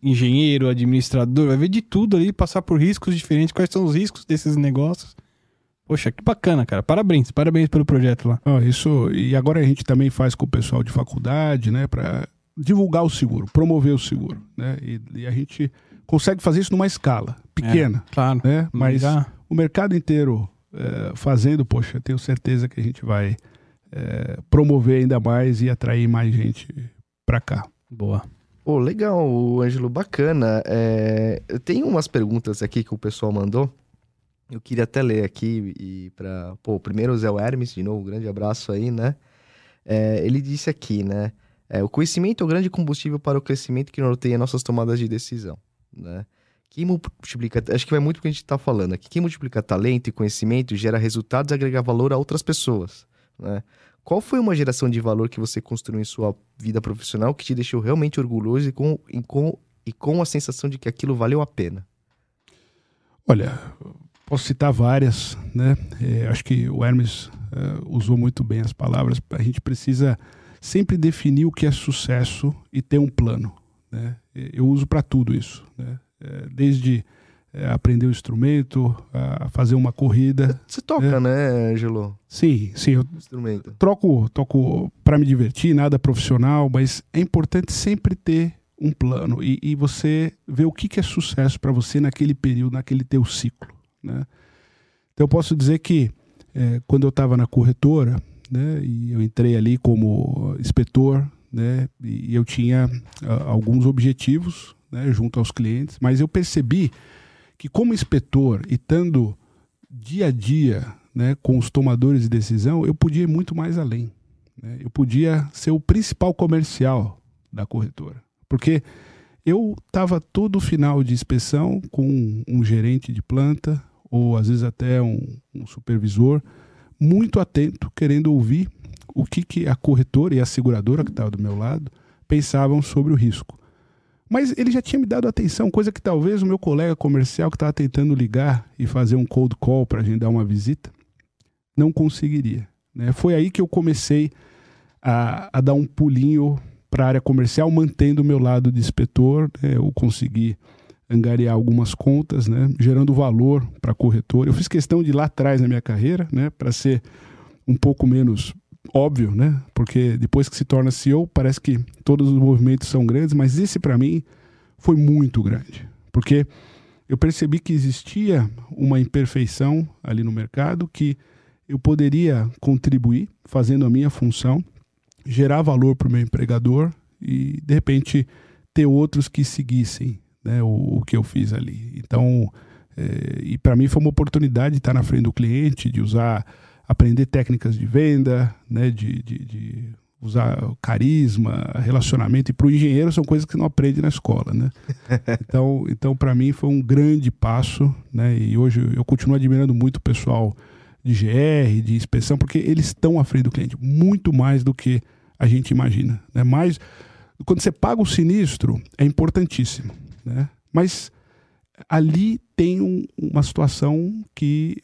engenheiro, administrador, vai ver de tudo ali, passar por riscos diferentes. Quais são os riscos desses negócios? Poxa, que bacana, cara. Parabéns, parabéns pelo projeto lá. Oh, isso, e agora a gente também faz com o pessoal de faculdade, né, para divulgar o seguro, promover o seguro, né? E, e, a gente consegue fazer isso numa escala pequena, é, claro. né? Mas já... o mercado inteiro é, fazendo, poxa, tenho certeza que a gente vai é, promover ainda mais e atrair mais gente para cá. Boa. Pô, legal, Ângelo, bacana. É, tem umas perguntas aqui que o pessoal mandou. Eu queria até ler aqui e para, pô, primeiro o Zé Hermes, de novo, um grande abraço aí, né? É, ele disse aqui, né? É, o conhecimento é o grande combustível para o crescimento que norteia nossas tomadas de decisão, né? Quem multiplica, acho que vai muito o que a gente está falando aqui. Quem multiplica talento e conhecimento gera resultados e agrega valor a outras pessoas, né? Qual foi uma geração de valor que você construiu em sua vida profissional que te deixou realmente orgulhoso e com, e com e com a sensação de que aquilo valeu a pena? Olha, posso citar várias, né? É, acho que o Hermes é, usou muito bem as palavras. A gente precisa sempre definir o que é sucesso e ter um plano. Né? Eu uso para tudo isso, né? É, desde é, aprender o instrumento, a fazer uma corrida. Você toca, é. né, Angelo? Sim, sim. Eu instrumento. troco, toco para me divertir, nada profissional, mas é importante sempre ter um plano e, e você ver o que, que é sucesso para você naquele período, naquele teu ciclo, né? Então eu posso dizer que é, quando eu estava na corretora, né, e eu entrei ali como inspetor, né, e eu tinha uh, alguns objetivos, né, junto aos clientes, mas eu percebi que como inspetor e estando dia a dia né, com os tomadores de decisão, eu podia ir muito mais além. Né? Eu podia ser o principal comercial da corretora. Porque eu estava todo final de inspeção com um, um, gerente de planta, ou às vezes até um, um supervisor, muito atento, querendo ouvir o que, que a corretora e a seguradora que estava do meu lado pensavam sobre o risco. Mas ele já tinha me dado atenção, coisa que talvez o meu colega comercial que estava tentando ligar e fazer um cold call para agendar uma visita não conseguiria. Né? Foi aí que eu comecei a, a dar um pulinho para a área comercial, mantendo o meu lado de inspetor. Né? Eu consegui angariar algumas contas, né? gerando valor para a corretora. Eu fiz questão de ir lá atrás na minha carreira, né? para ser um pouco menos óbvio, né? Porque depois que se torna CEO, parece que todos os movimentos são grandes, mas esse para mim foi muito grande, porque eu percebi que existia uma imperfeição ali no mercado que eu poderia contribuir fazendo a minha função, gerar valor para o meu empregador e de repente ter outros que seguissem né, o, o que eu fiz ali. Então, é, e para mim foi uma oportunidade de estar na frente do cliente, de usar aprender técnicas de venda, né, de, de, de usar carisma, relacionamento. E para o engenheiro são coisas que não aprende na escola, né? Então, então para mim foi um grande passo, né? E hoje eu continuo admirando muito o pessoal de GR, de inspeção, porque eles estão à frente do cliente, muito mais do que a gente imagina, né? Mas quando você paga o sinistro é importantíssimo, né? Mas ali tem um, uma situação que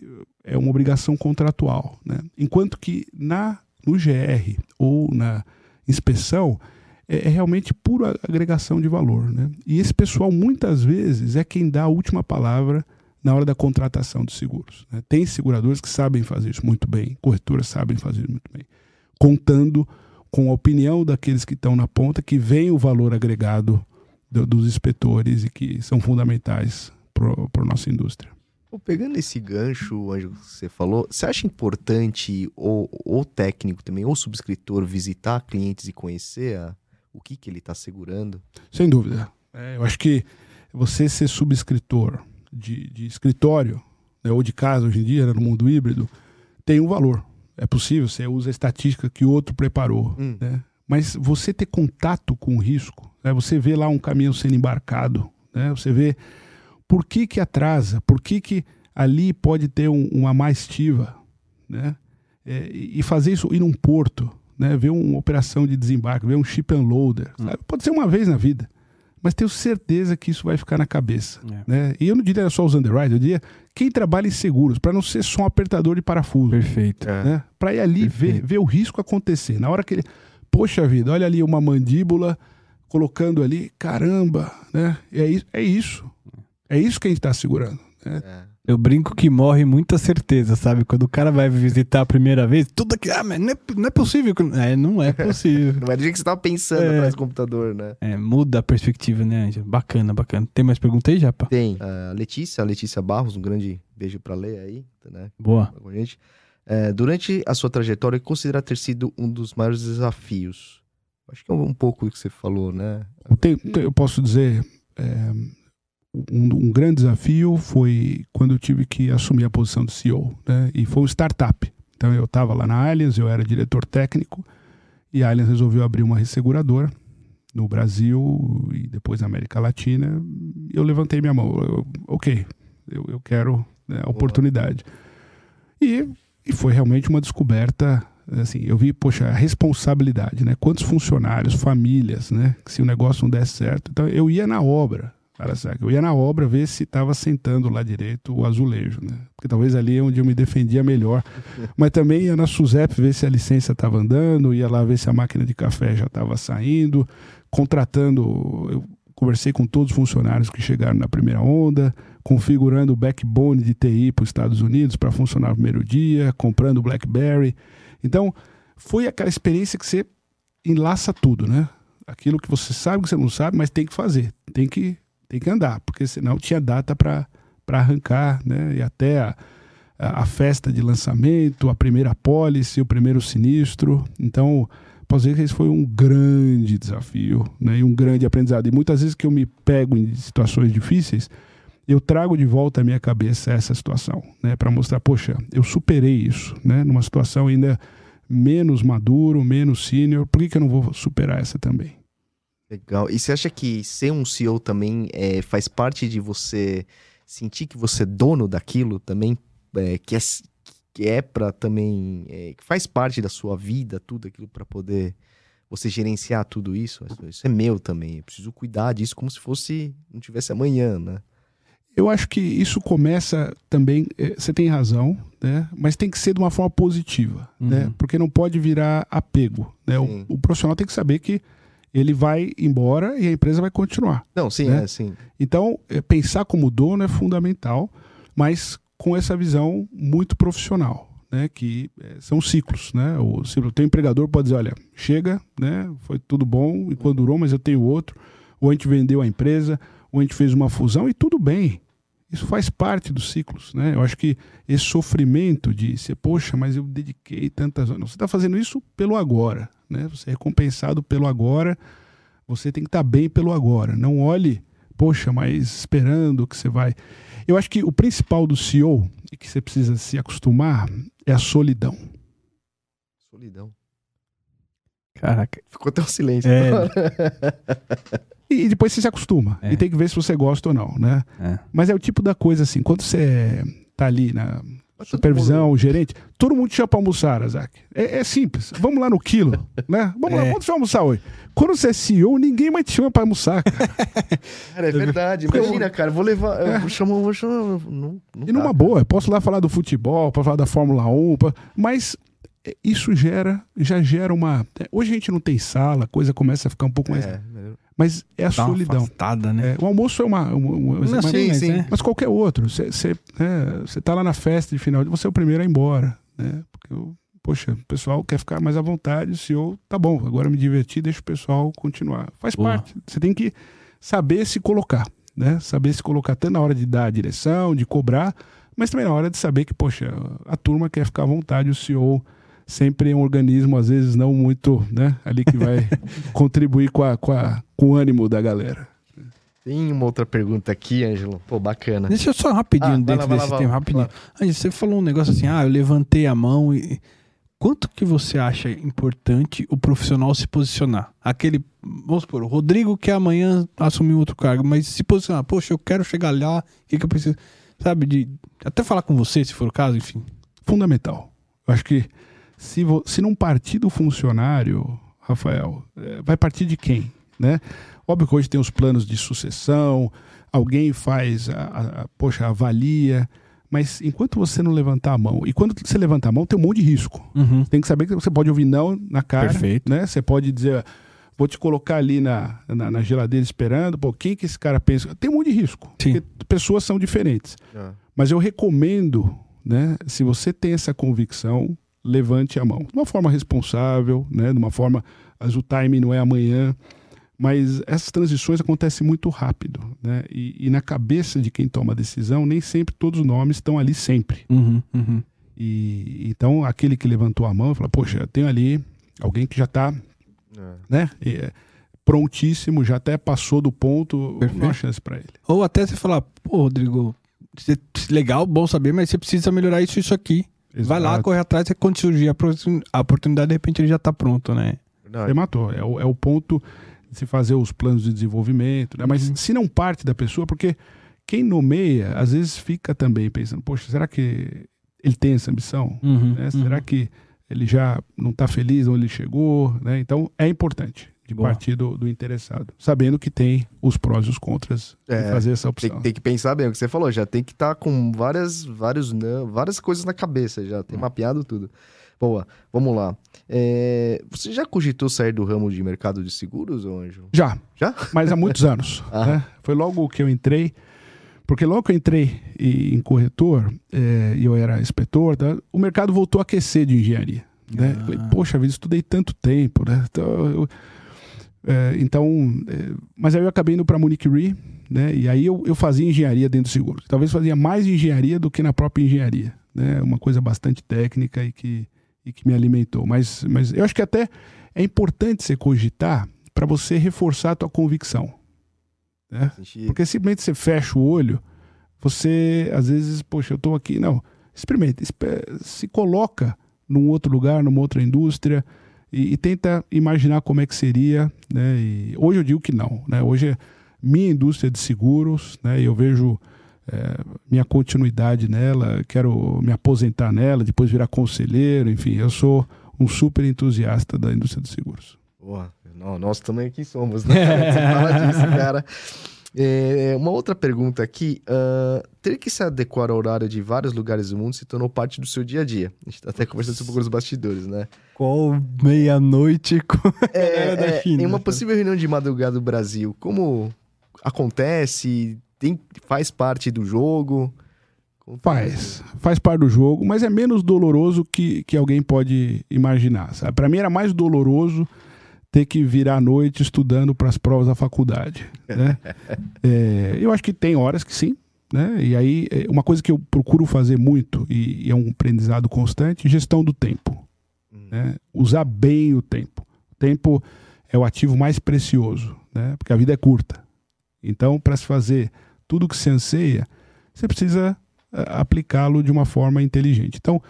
é uma obrigação contratual. Né? Enquanto que na, no GR ou na inspeção é, é, realmente pura agregação de valor. Né? E esse pessoal muitas vezes é quem dá a última palavra na hora da contratação de seguros. Né? Tem seguradores que sabem fazer isso muito bem, corretoras sabem fazer isso muito bem, contando com a opinião daqueles que estão na ponta, que vem o valor agregado do, dos inspetores e que são fundamentais para a nossa indústria. Pegando esse gancho, Anjo, que você falou, você acha importante o, o técnico também, ou subscritor, visitar clientes e conhecer a, o que, que ele está segurando? Sem dúvida. É, eu acho que você ser subscritor de, de escritório, né, ou de casa hoje em dia, né, no mundo híbrido, tem um valor. É possível, você usa a estatística que o outro preparou. Hum. Né? Mas você ter contato com o risco, né, você vê lá um caminhão sendo embarcado, né, você vê por que, que atrasa? Por que, que ali pode ter um, uma má estiva? Né? É, e fazer isso ir num porto, né? ver uma operação de desembarque, ver um ship and loader. Hum. Pode ser uma vez na vida, mas tenho certeza que isso vai ficar na cabeça. É. Né? E eu não diria só os underwriters, eu diria quem trabalha em seguros, para não ser só um apertador de parafuso. Perfeito. Né? É. Para ir ali ver, ver o risco acontecer. Na hora que ele. Poxa vida, olha ali uma mandíbula colocando ali, caramba, né? É, é isso. É isso que a gente está segurando. Né? É. Eu brinco que morre muita certeza, sabe? Quando o cara vai visitar a primeira vez, tudo aqui, ah, mas não é, não é possível. É, não é possível. não é do jeito que você estava pensando é. atrás do computador, né? É, muda a perspectiva, né, Angela? Bacana, bacana. Tem mais pergunta aí, Japa? Tem. A uh, Letícia, a Letícia Barros, um grande beijo para ler aí, né? Boa. Com a gente. É, durante a sua trajetória, considera ter sido um dos maiores desafios? Acho que é um, pouco o que você falou, né? Eu, tenho, eu posso dizer, é, um, um, grande desafio foi quando eu tive que assumir a posição de CEO, né? E foi um startup. Então eu estava lá na Allianz, eu era diretor técnico e a Allianz resolveu abrir uma resseguradora no Brasil e depois na América Latina. Eu levantei minha mão, eu, ok, eu, eu quero né, a oportunidade. E, e foi realmente uma descoberta Assim, eu vi, poxa, a responsabilidade, né? Quantos funcionários, famílias, né? Que se o negócio não desse certo. Então, eu ia na obra, cara, sabe? Eu ia na obra ver se estava sentando lá direito o azulejo, né? Porque talvez ali é onde eu me defendia melhor. Mas também ia na SUSEP ver se a licença estava andando, ia lá ver se a máquina de café já estava saindo, contratando. Eu conversei com todos os funcionários que chegaram na primeira onda, configurando o backbone de TI para os Estados Unidos para funcionar no primeiro dia, comprando o BlackBerry. Então, foi aquela experiência que você enlaça tudo, né? Aquilo que você sabe que você não sabe, mas tem que fazer, tem que, tem que andar, porque senão tinha data para arrancar, né? E até a, a, festa de lançamento, a primeira pólice, o primeiro sinistro. Então, posso dizer que esse foi um grande desafio né? e um grande aprendizado. E muitas vezes que eu me pego em situações difíceis, eu trago de volta à minha cabeça essa situação, né, para mostrar, poxa, eu superei isso, né, numa situação ainda menos maduro, menos sênior, por que, que eu não vou superar essa também? Legal. E você acha que ser um CEO também é, faz parte de você sentir que você é dono daquilo também, é, que é, que é para também, é, que faz parte da sua vida, tudo aquilo para poder você gerenciar tudo isso? Isso é meu também. Eu preciso cuidar disso como se fosse não tivesse amanhã, né? Eu acho que isso começa também, eh, você tem razão, né? mas tem que ser de uma forma positiva, uhum. né? porque não pode virar apego. Né? O, o, profissional tem que saber que ele vai embora e a empresa vai continuar. Não, sim, né? é sim. Então, eh, pensar como dono é fundamental, mas com essa visão muito profissional. Né, que é, são ciclos, né? O, o teu empregador pode dizer, olha, chega, né? Foi tudo bom enquanto durou, mas eu tenho outro. Ou a gente vendeu a empresa, ou a gente fez uma fusão e tudo bem, isso faz parte dos ciclos, né? Eu acho que esse sofrimento de ser, poxa, mas eu dediquei tantas horas. Você está fazendo isso pelo agora, né? Você é recompensado pelo agora. Você tem que estar tá bem pelo agora. Não olhe, poxa, mas esperando que você vai. Eu acho que o principal do CEO e que você precisa se acostumar é a solidão. Solidão. Caraca. Ficou até um silêncio. É. E depois você se acostuma. É. E tem que ver se você gosta ou não, né? É. Mas é o tipo da coisa assim, quando você tá ali na supervisão, o gerente, todo mundo te chama pra almoçar, Azak. É, é, simples. Vamos lá no quilo, né? Vamos é. lá, você vai almoçar hoje? Quando você é CEO, ninguém mais te chama pra almoçar, cara. cara é verdade. Imagina, cara, vou levar. É. Eu chamo, vou chamar. Não, não e numa boa, eu posso lá falar do futebol, para falar da Fórmula 1, pra, mas isso gera, já gera uma. Hoje a gente não tem sala, a coisa começa a ficar um pouco mais. É, mas é a Dá solidão. Afastada, né? É, o almoço é uma. uma, uma não, mas, sim, sim. mas qualquer outro. Você é, tá lá na festa de final, você é o primeiro a ir embora. Né? Porque, poxa, o pessoal quer ficar mais à vontade, o senhor, tá bom, agora me divertir, deixa o pessoal continuar. Faz Boa. parte. Você tem que saber se colocar. Né? Saber se colocar tanto na hora de dar a direção, de cobrar, mas também na hora de saber que, poxa, a turma quer ficar à vontade, o CEO sempre é um organismo, às vezes, não muito, né? Ali que vai contribuir com, a, com, a, com o ânimo da galera. Tem uma outra pergunta aqui, Ângelo. Pô, bacana. Deixa eu só rapidinho, ah, dentro lá, desse lá, tema, rapidinho. Ângelo, você falou um negócio assim, ah, eu levantei a mão e... Quanto que você acha importante o profissional se posicionar? Aquele, vamos supor, o Rodrigo quer amanhã assumir outro cargo, mas se posicionar, poxa, eu quero chegar lá, o que, que eu preciso, sabe, de até falar com você, se for o caso, enfim. Fundamental. Eu acho que se, se não partir do funcionário, Rafael, é, vai partir de quem? Né? Óbvio que hoje tem os planos de sucessão, alguém faz, a, a, poxa, avalia, mas enquanto você não levantar a mão, e quando você levantar a mão, tem um monte de risco. Uhum. Tem que saber que você pode ouvir não na cara. Perfeito. Né? Você pode dizer, vou te colocar ali na, na, na, geladeira esperando, pô, quem que esse cara pensa? Tem um monte de risco. Sim. Porque pessoas são diferentes. É. Mas eu recomendo, né, se você tem essa convicção, levante a mão. De uma forma responsável, né? de uma forma. Mas o timing não é amanhã. Mas essas transições acontecem muito rápido. Né? E, e na cabeça de quem toma a decisão, nem sempre todos os nomes estão ali sempre. Uhum, uhum. E, então, aquele que levantou a mão fala: Poxa, eu tenho ali alguém que já está é. né? E, prontíssimo, já até passou do ponto, Perfeito. uma chance para ele. Ou até você falar: Pô, Rodrigo, legal, bom saber, mas você precisa melhorar isso isso aqui. Exato. Vai lá, corre atrás, e quando surgir a oportunidade, de repente ele já está pronto, né? Você matou. É o, é o ponto de se fazer os planos de desenvolvimento, né? Mas uhum. se não parte da pessoa, porque quem nomeia, às vezes fica também pensando, poxa, será que ele tem essa ambição? Uhum, né? Será uhum. que ele já não está feliz onde ele chegou, né? Então é importante de Boa. partir do, do interessado, sabendo que tem os prós e os contras É, de fazer essa Tem, opção. tem que pensar bem o que você falou, já tem que estar com várias, vários, não, várias coisas na cabeça, já Hum. tem mapeado tudo. Boa, vamos lá. É, você já cogitou sair do ramo de mercado de seguros, Anjo? Já, Já? mas há muitos anos. Ah. né? Foi logo que eu entrei, porque logo que eu entrei em corretor é, e eu era inspetor, tá? o mercado voltou a aquecer de engenharia. Né? Ah. Falei, Poxa vida, estudei tanto tempo, né? Então, eu- é, então, é, mas aí eu acabei indo para Munich Re, né? E aí eu, eu fazia engenharia dentro do seguro. Talvez fazia mais engenharia do que na própria engenharia, né? Uma coisa bastante técnica e que, e que me alimentou. Mas, mas eu acho que até é importante você cogitar para você reforçar a tua convicção. Né? Porque simplesmente você fecha o olho, você às vezes, poxa, eu estou aqui. Não, experimenta, se coloca num outro lugar, numa outra indústria e, e tenta imaginar como é que seria. Né? E hoje eu digo que não. Né? Hoje é minha indústria de seguros, né? eu vejo é, minha continuidade nela, quero me aposentar nela, depois virar conselheiro, enfim, eu sou um super entusiasta da indústria de seguros. Boa. Não, nós também aqui somos, né? Você fala disso, cara. É, uma outra pergunta aqui. ah, ter que se adequar ao horário de vários lugares do mundo se tornou parte do seu dia a dia. A gente tá até conversando sobre os bastidores, né? Qual meia-noite com a galera da É, é, China? em uma possível reunião de madrugada do Brasil, como acontece? Tem, faz parte do jogo? Conta Faz, faz parte do jogo, mas é menos doloroso que, que alguém pode imaginar. Para mim era mais doloroso ter que virar à noite estudando para as provas da faculdade. Né? É, eu acho que tem horas que sim. Né? E aí, é, uma coisa que eu procuro fazer muito, e, e é um aprendizado constante, gestão do tempo. Hum. né? Usar bem o tempo. O tempo é o ativo mais precioso, né? porque a vida é curta. Então, para se fazer tudo que se anseia, você precisa ah, aplicá-lo de uma forma inteligente. Então,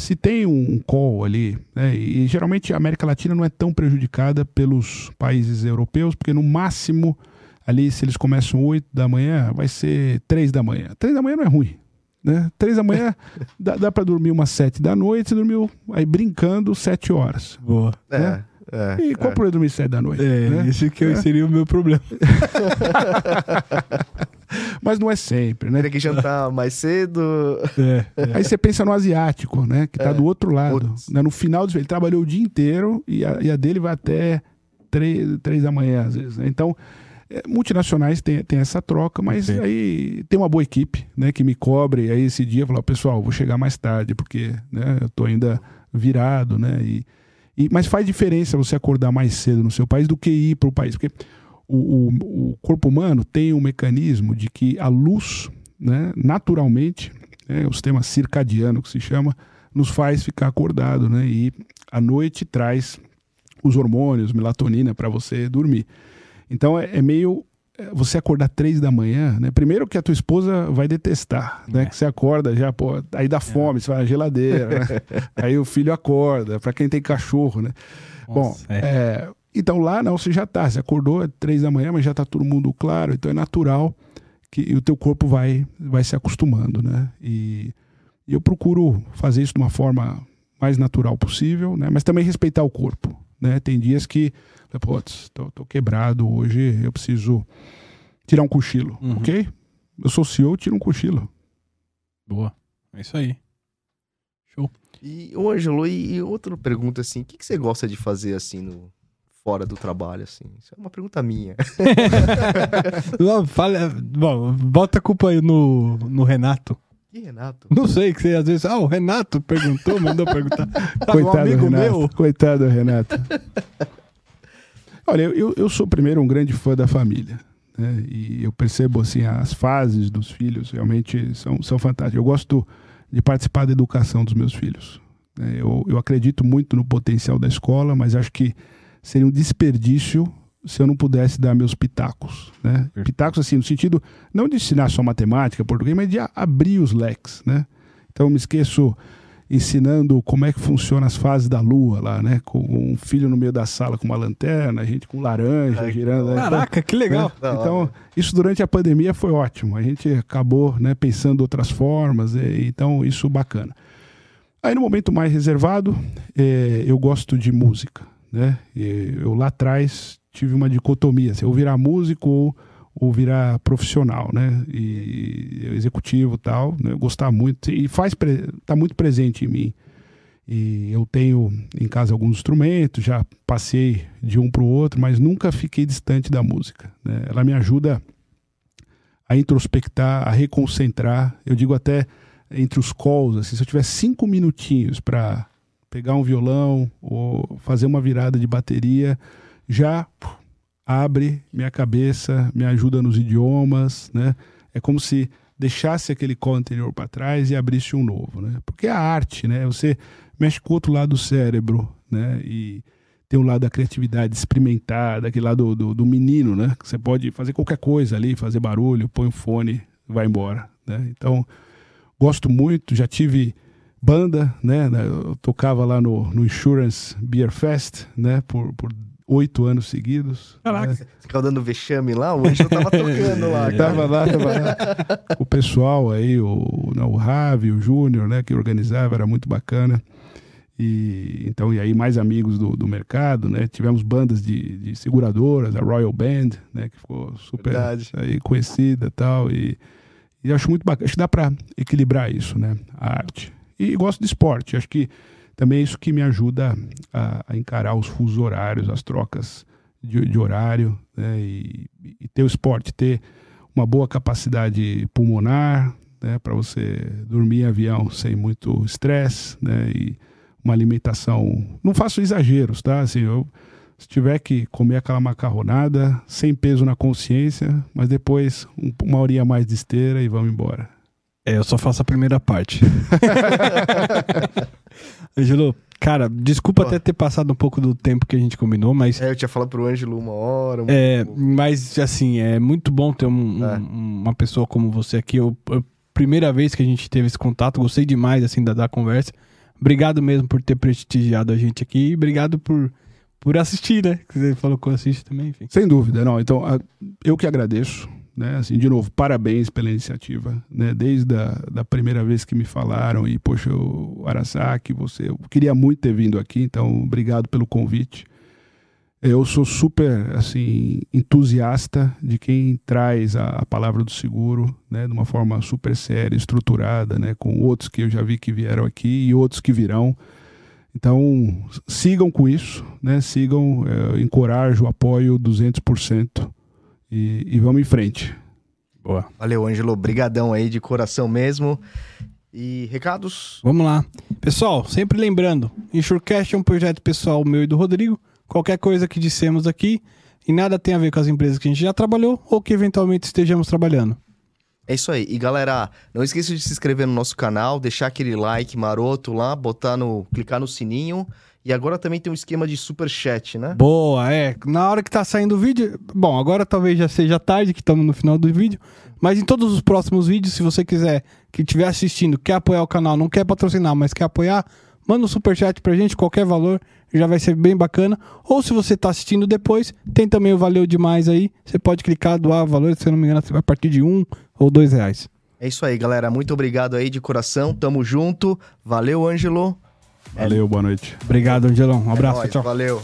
se tem um call ali, né, e geralmente a América Latina não é tão prejudicada pelos países europeus, porque no máximo, ali, se eles começam 8 da manhã, vai ser 3 da manhã. 3 da manhã não é ruim. Né? 3 da manhã dá, dá para dormir umas 7 da noite, você dormiu aí brincando 7 horas. Boa. É, né? é, E qual é. o problema de dormir 7 da noite? É, né? esse que seria o meu problema. Mas não é sempre, né? Tem que jantar mais cedo. É, Aí você pensa no asiático, né? Que tá É. do outro lado. Né? No final do dia, ele trabalhou o dia inteiro e a, e a dele vai até três, três da manhã, às vezes. né? Então, é, multinacionais tem, tem essa troca, mas Sim. aí tem uma boa equipe, né? Que me cobre aí esse dia, falar, pessoal, vou chegar mais tarde, porque né, eu tô ainda virado, né? E, e, mas faz diferença você acordar mais cedo no seu país do que ir para o país, porque o, o, o corpo humano tem um mecanismo de que a luz, né, naturalmente, né, o sistema circadiano que se chama, nos faz ficar acordado, né? E a noite traz os hormônios, melatonina para você dormir. Então é, é meio é, você acordar três da manhã, né? Primeiro que a tua esposa vai detestar, né? É. Que você acorda já, pô, aí dá fome, você vai na geladeira, né? aí o filho acorda, para quem tem cachorro, né? Bom, Nossa, é. é, então lá não, você já tá, você acordou às três da manhã, mas já tá todo mundo claro, então é natural que o teu corpo vai, vai se acostumando, né? E, e eu procuro fazer isso de uma forma mais natural possível, né? Mas também respeitar o corpo, né? Tem dias que, putz, tô, tô quebrado hoje, eu preciso tirar um cochilo, Uhum. ok? Eu sou CEO, tiro um cochilo. Boa. É isso aí. Show. E, ô Ângelo, e, e outra pergunta assim, o que, que você gosta de fazer assim no fora do trabalho assim? Isso é uma pergunta minha. Não, fala, bom, bota a culpa aí no, no Renato. E Renato? Não sei, que você às vezes. Ah, o Renato perguntou, mandou perguntar. Um Coitado amigo Renato. meu. Coitado Renato. Olha, eu, eu sou primeiro um grande fã da família. Né? E eu percebo assim, as fases dos filhos realmente são, são fantásticas. Eu gosto de participar da educação dos meus filhos. né? Eu, eu acredito muito no potencial da escola, mas acho que seria um desperdício se eu não pudesse dar meus pitacos. Né? Pitacos, assim, no sentido não de ensinar só matemática, português, mas de abrir os leques. Né? Então, eu me esqueço ensinando como é que funciona as fases da lua lá, né? Com um filho no meio da sala com uma lanterna, a gente com laranja Ai, girando. né? Caraca, que legal. Né? Então, isso durante a pandemia foi ótimo. A gente acabou né, pensando outras formas, e, então isso bacana. Aí no momento mais reservado, é, eu gosto de música, né? E eu lá atrás tive uma dicotomia, se eu virar músico ou, ou virar profissional, né? E executivo tal, né? eu gostava muito e faz tá muito presente em mim. E eu tenho em casa alguns instrumentos, já passei de um para o outro, mas nunca fiquei distante da música. Né? Ela me ajuda a introspectar, a reconcentrar. Eu digo até entre os calls, assim, se eu tiver cinco minutinhos para pegar um violão ou fazer uma virada de bateria, já abre minha cabeça, me ajuda nos idiomas, né? É como se deixasse aquele call anterior para trás e abrisse um novo, né? Porque é a arte, né? Você mexe com o outro lado do cérebro, né? E tem o lado da criatividade, experimentar, daquele lado do, do, menino, né? Você pode fazer qualquer coisa ali, fazer barulho, põe o fone, vai embora, né? Então, gosto muito, já tive banda, né? Eu tocava lá no, no Insurance Beer Fest, né? Por, por oito anos seguidos. Caraca, né? você ficava dando vexame lá, o Anjo tava tocando lá. tava lá, tava lá. O pessoal aí, o, não, o Ravi, o Júnior, né, que organizava, era muito bacana. E, então, e aí mais amigos do, do mercado, né? Tivemos bandas de, de seguradoras, a Royal Band, né? Que ficou super aí, conhecida e tal. E, e acho muito bacana. Acho que dá para equilibrar isso, né? A arte. E gosto de esporte. Acho que também é isso que me ajuda a, a encarar os fusos horários, as trocas de, de horário, né? E, e, ter o esporte, ter uma boa capacidade pulmonar, né? Para você dormir em avião sem muito estresse, né? E uma alimentação. Não faço exageros, tá? Assim, eu se tiver que comer aquela macarronada, sem peso na consciência, mas depois um, uma horinha mais de esteira e vamos embora. É, eu só faço a primeira parte. Angelo, cara, desculpa até ter passado um pouco do tempo que a gente combinou, mas. É, eu tinha falado pro Ângelo uma hora. Um é, pouco. mas assim, é muito bom ter um, é. um, uma pessoa como você aqui. Eu, eu, primeira vez que a gente teve esse contato, gostei demais assim da, da conversa. Obrigado mesmo por ter prestigiado a gente aqui. Obrigado por, por assistir, né? Que você falou que assiste também, enfim. Sem dúvida, não. Então, eu que agradeço né? Assim, de novo, parabéns pela iniciativa, né? Desde a da primeira vez que me falaram e, poxa, o Arasaki, você, eu queria muito ter vindo aqui, então obrigado pelo convite. Eu sou super, assim, entusiasta de quem traz a, a palavra do seguro, né? De uma forma super séria, estruturada, né? Com outros que eu já vi que vieram aqui e outros que virão. Então, sigam com isso, né? Sigam, é, encorajo, apoio 200% e, e vamos em frente. Boa. Valeu, Ângelo. Brigadão aí de coração mesmo. E recados? Vamos lá. Pessoal, sempre lembrando, Insurecast é um projeto pessoal meu e do Rodrigo. Qualquer coisa que dissemos aqui e nada tem a ver com as empresas que a gente já trabalhou ou que eventualmente estejamos trabalhando. É isso aí. E galera, não esqueça de se inscrever no nosso canal, deixar aquele like maroto lá, botar no, clicar no sininho e agora também tem um esquema de super chat, né? Boa, é. Na hora que tá saindo o vídeo. Bom, agora talvez já seja tarde, que estamos no final do vídeo. Mas em todos os próximos vídeos, se você quiser, que estiver assistindo, quer apoiar o canal, não quer patrocinar, mas quer apoiar, manda um super chat pra gente, qualquer valor, já vai ser bem bacana. Ou se você tá assistindo depois, tem também o Valeu Demais aí. Você pode clicar, doar valor, se eu não me engano, a partir de um ou dois reais. É isso aí, galera. Muito obrigado aí de coração. Tamo junto. Valeu, Ângelo. Valeu, boa noite. Obrigado, Angelão. Um abraço, é nóis, tchau. Valeu.